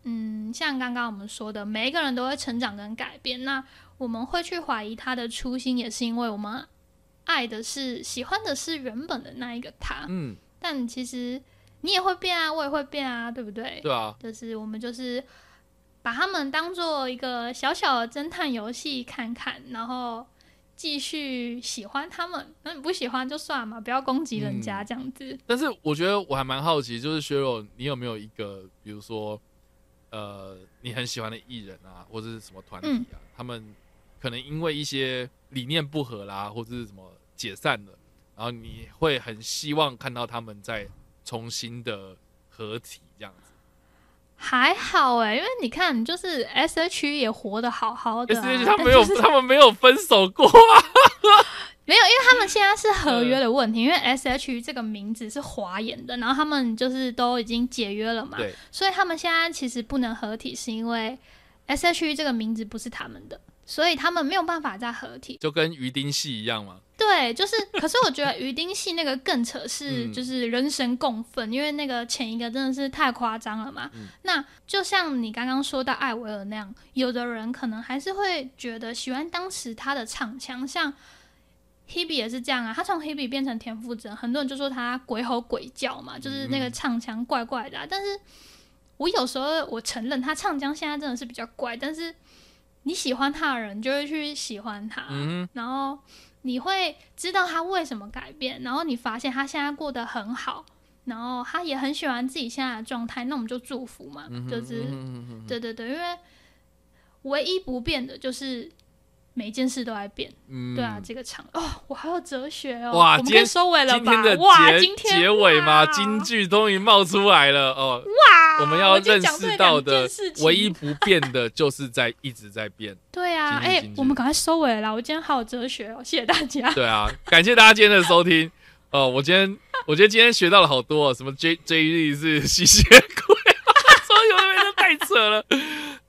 嗯，像刚刚我们说的，每一个人都会成长跟改变。那我们会去怀疑他的初心，也是因为我们爱的是、喜欢的是原本的那一个他。嗯，但其实你也会变啊，我也会变啊，对不对？对啊，就是我们就是把他们当做一个小小的侦探游戏看看，然后继续喜欢他们。那你不喜欢就算了嘛，不要攻击人家嗯这样子。但是我觉得我还蛮好奇，就是 Cheryl，你有没有一个，比如说，呃你很喜欢的艺人啊，或者是什么团体嗯啊，他们可能因为一些理念不合啦，或者是什么解散了，然后你会很希望看到他们再重新的合体这样子。还好哎，因为你看，就是 S H E 也活得好好的、S 啊，H 他没有，就是他们没有分手过啊。没有，因为他们现在是合约的问题，因为 S H E 这个名字是华研的，然后他们就是都已经解约了嘛，对，所以他们现在其实不能合体，是因为 S H E 这个名字不是他们的，所以他们没有办法再合体。就跟鱼丁戏一样嘛。对，就是，可是我觉得鱼丁戏那个更扯是，嗯就是人神共愤，因为那个前一个真的是太夸张了嘛。嗯那就像你刚刚说到艾薇尔那样，有的人可能还是会觉得喜欢当时他的唱腔，像 Hebe 也是这样啊，他从 Hebe 变成田馥甄，很多人就说他鬼吼鬼叫嘛，就是那个嗯唱腔怪怪的、啊。但是我有时候我承认他唱腔现在真的是比较怪，但是你喜欢他的人就会去喜欢他。嗯然后你会知道他为什么改变，然后你发现他现在过得很好，然后他也很喜欢自己现在的状态，那我们就祝福嘛，哼，就是、对对对，因为唯一不变的就是每一件事都在变，嗯对啊，这个场哦，我好有哲学哦，哇我们可以今天收尾了吧？今天的哇，今天结尾嘛，哇金句终于冒出来了哦。哇，我们要认识到的唯一不变的，就是在一直在变。对啊，哎、我们赶快收尾了啦，我今天好有哲学哦，谢谢大家。对啊，感谢大家今天的收听。哦，我今天我觉得今天学到了好多、哦，什么 J J 力是吸血鬼，所有的人都太扯了。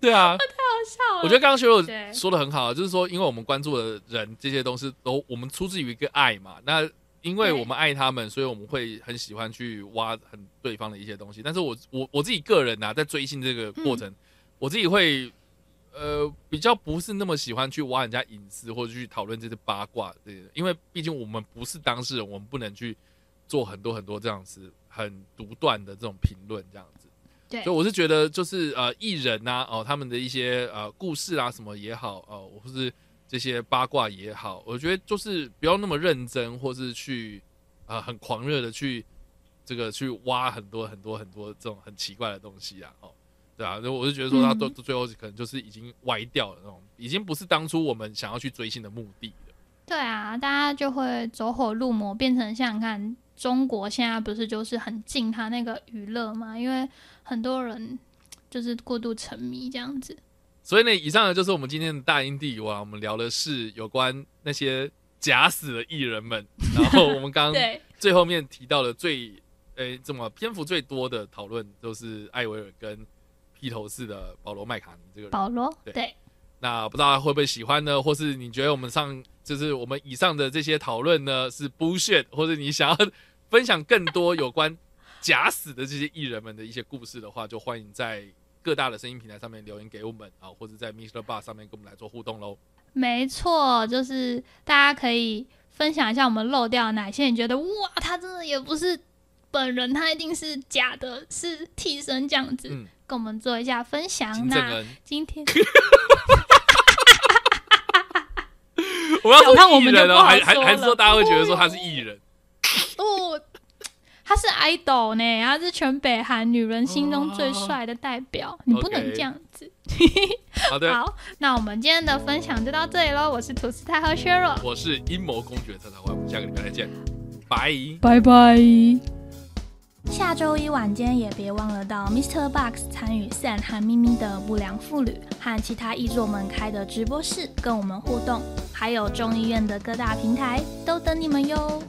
对啊，太好笑了。我觉得刚刚学友说的很好，就是说，因为我们关注的人这些东西都我们出自于一个爱嘛，那因为我们爱他们，所以我们会很喜欢去挖很对方的一些东西。但是我我我自己个人啊，在追星这个过程，嗯。我自己会呃比较不是那么喜欢去挖人家隐私或者去讨论这些八卦这些，因为毕竟我们不是当事人，我们不能去做很多很多这样子很独断的这种评论这样子。对所以我是觉得，就是呃，艺人呐、哦，他们的一些呃故事啊什么也好，哦，或是这些八卦也好，我觉得就是不要那么认真，或是去呃很狂热的去这个去挖很多很多很多这种很奇怪的东西啊，哦，对啊，我是觉得说他嗯都、最后可能就是已经歪掉了那种，已经不是当初我们想要去追星的目的了。对啊，大家就会走火入魔，变成像你看中国现在不是就是很禁他那个娱乐嘛？因为很多人就是过度沉迷这样子。所以呢，以上呢就是我们今天的大英帝国啊，我们聊的是有关那些假死的艺人们，然后我们刚刚，最后面提到的最诶这么篇幅最多的讨论，都是艾维尔跟披头士的保罗麦卡尼这个人。保罗，对对，那不知道会不会喜欢呢？或是你觉得我们上就是我们以上的这些讨论呢是 bullshit，或者你想要分享更多有关假死的这些艺人们的一些故事的话，就欢迎在各大的声音平台上面留言给我们啊，或者在 Mr. Bar 上面跟我们来做互动喽。没错，就是大家可以分享一下我们漏掉哪些，你觉得哇，他真的也不是本人，他一定是假的，是替身这样子，嗯跟我们做一下分享。那今天 我要说艺人哦，还还还是说大家会觉得说他是艺人？哦，他是 idol 呢，他是全北韩女人心中最帅的代表，你不能这样子。好的，好，那我们今天的分享就到这里喽。我是吐司太和削弱，我是阴谋公爵特特会，我们下个礼拜再见，拜。拜拜。下周一晚间也别忘了到 Mr. Box 参与 Sam 和咪咪的不良妇女和其他译作们开的直播室，跟我们互动，还有众议院的各大平台都等你们哟。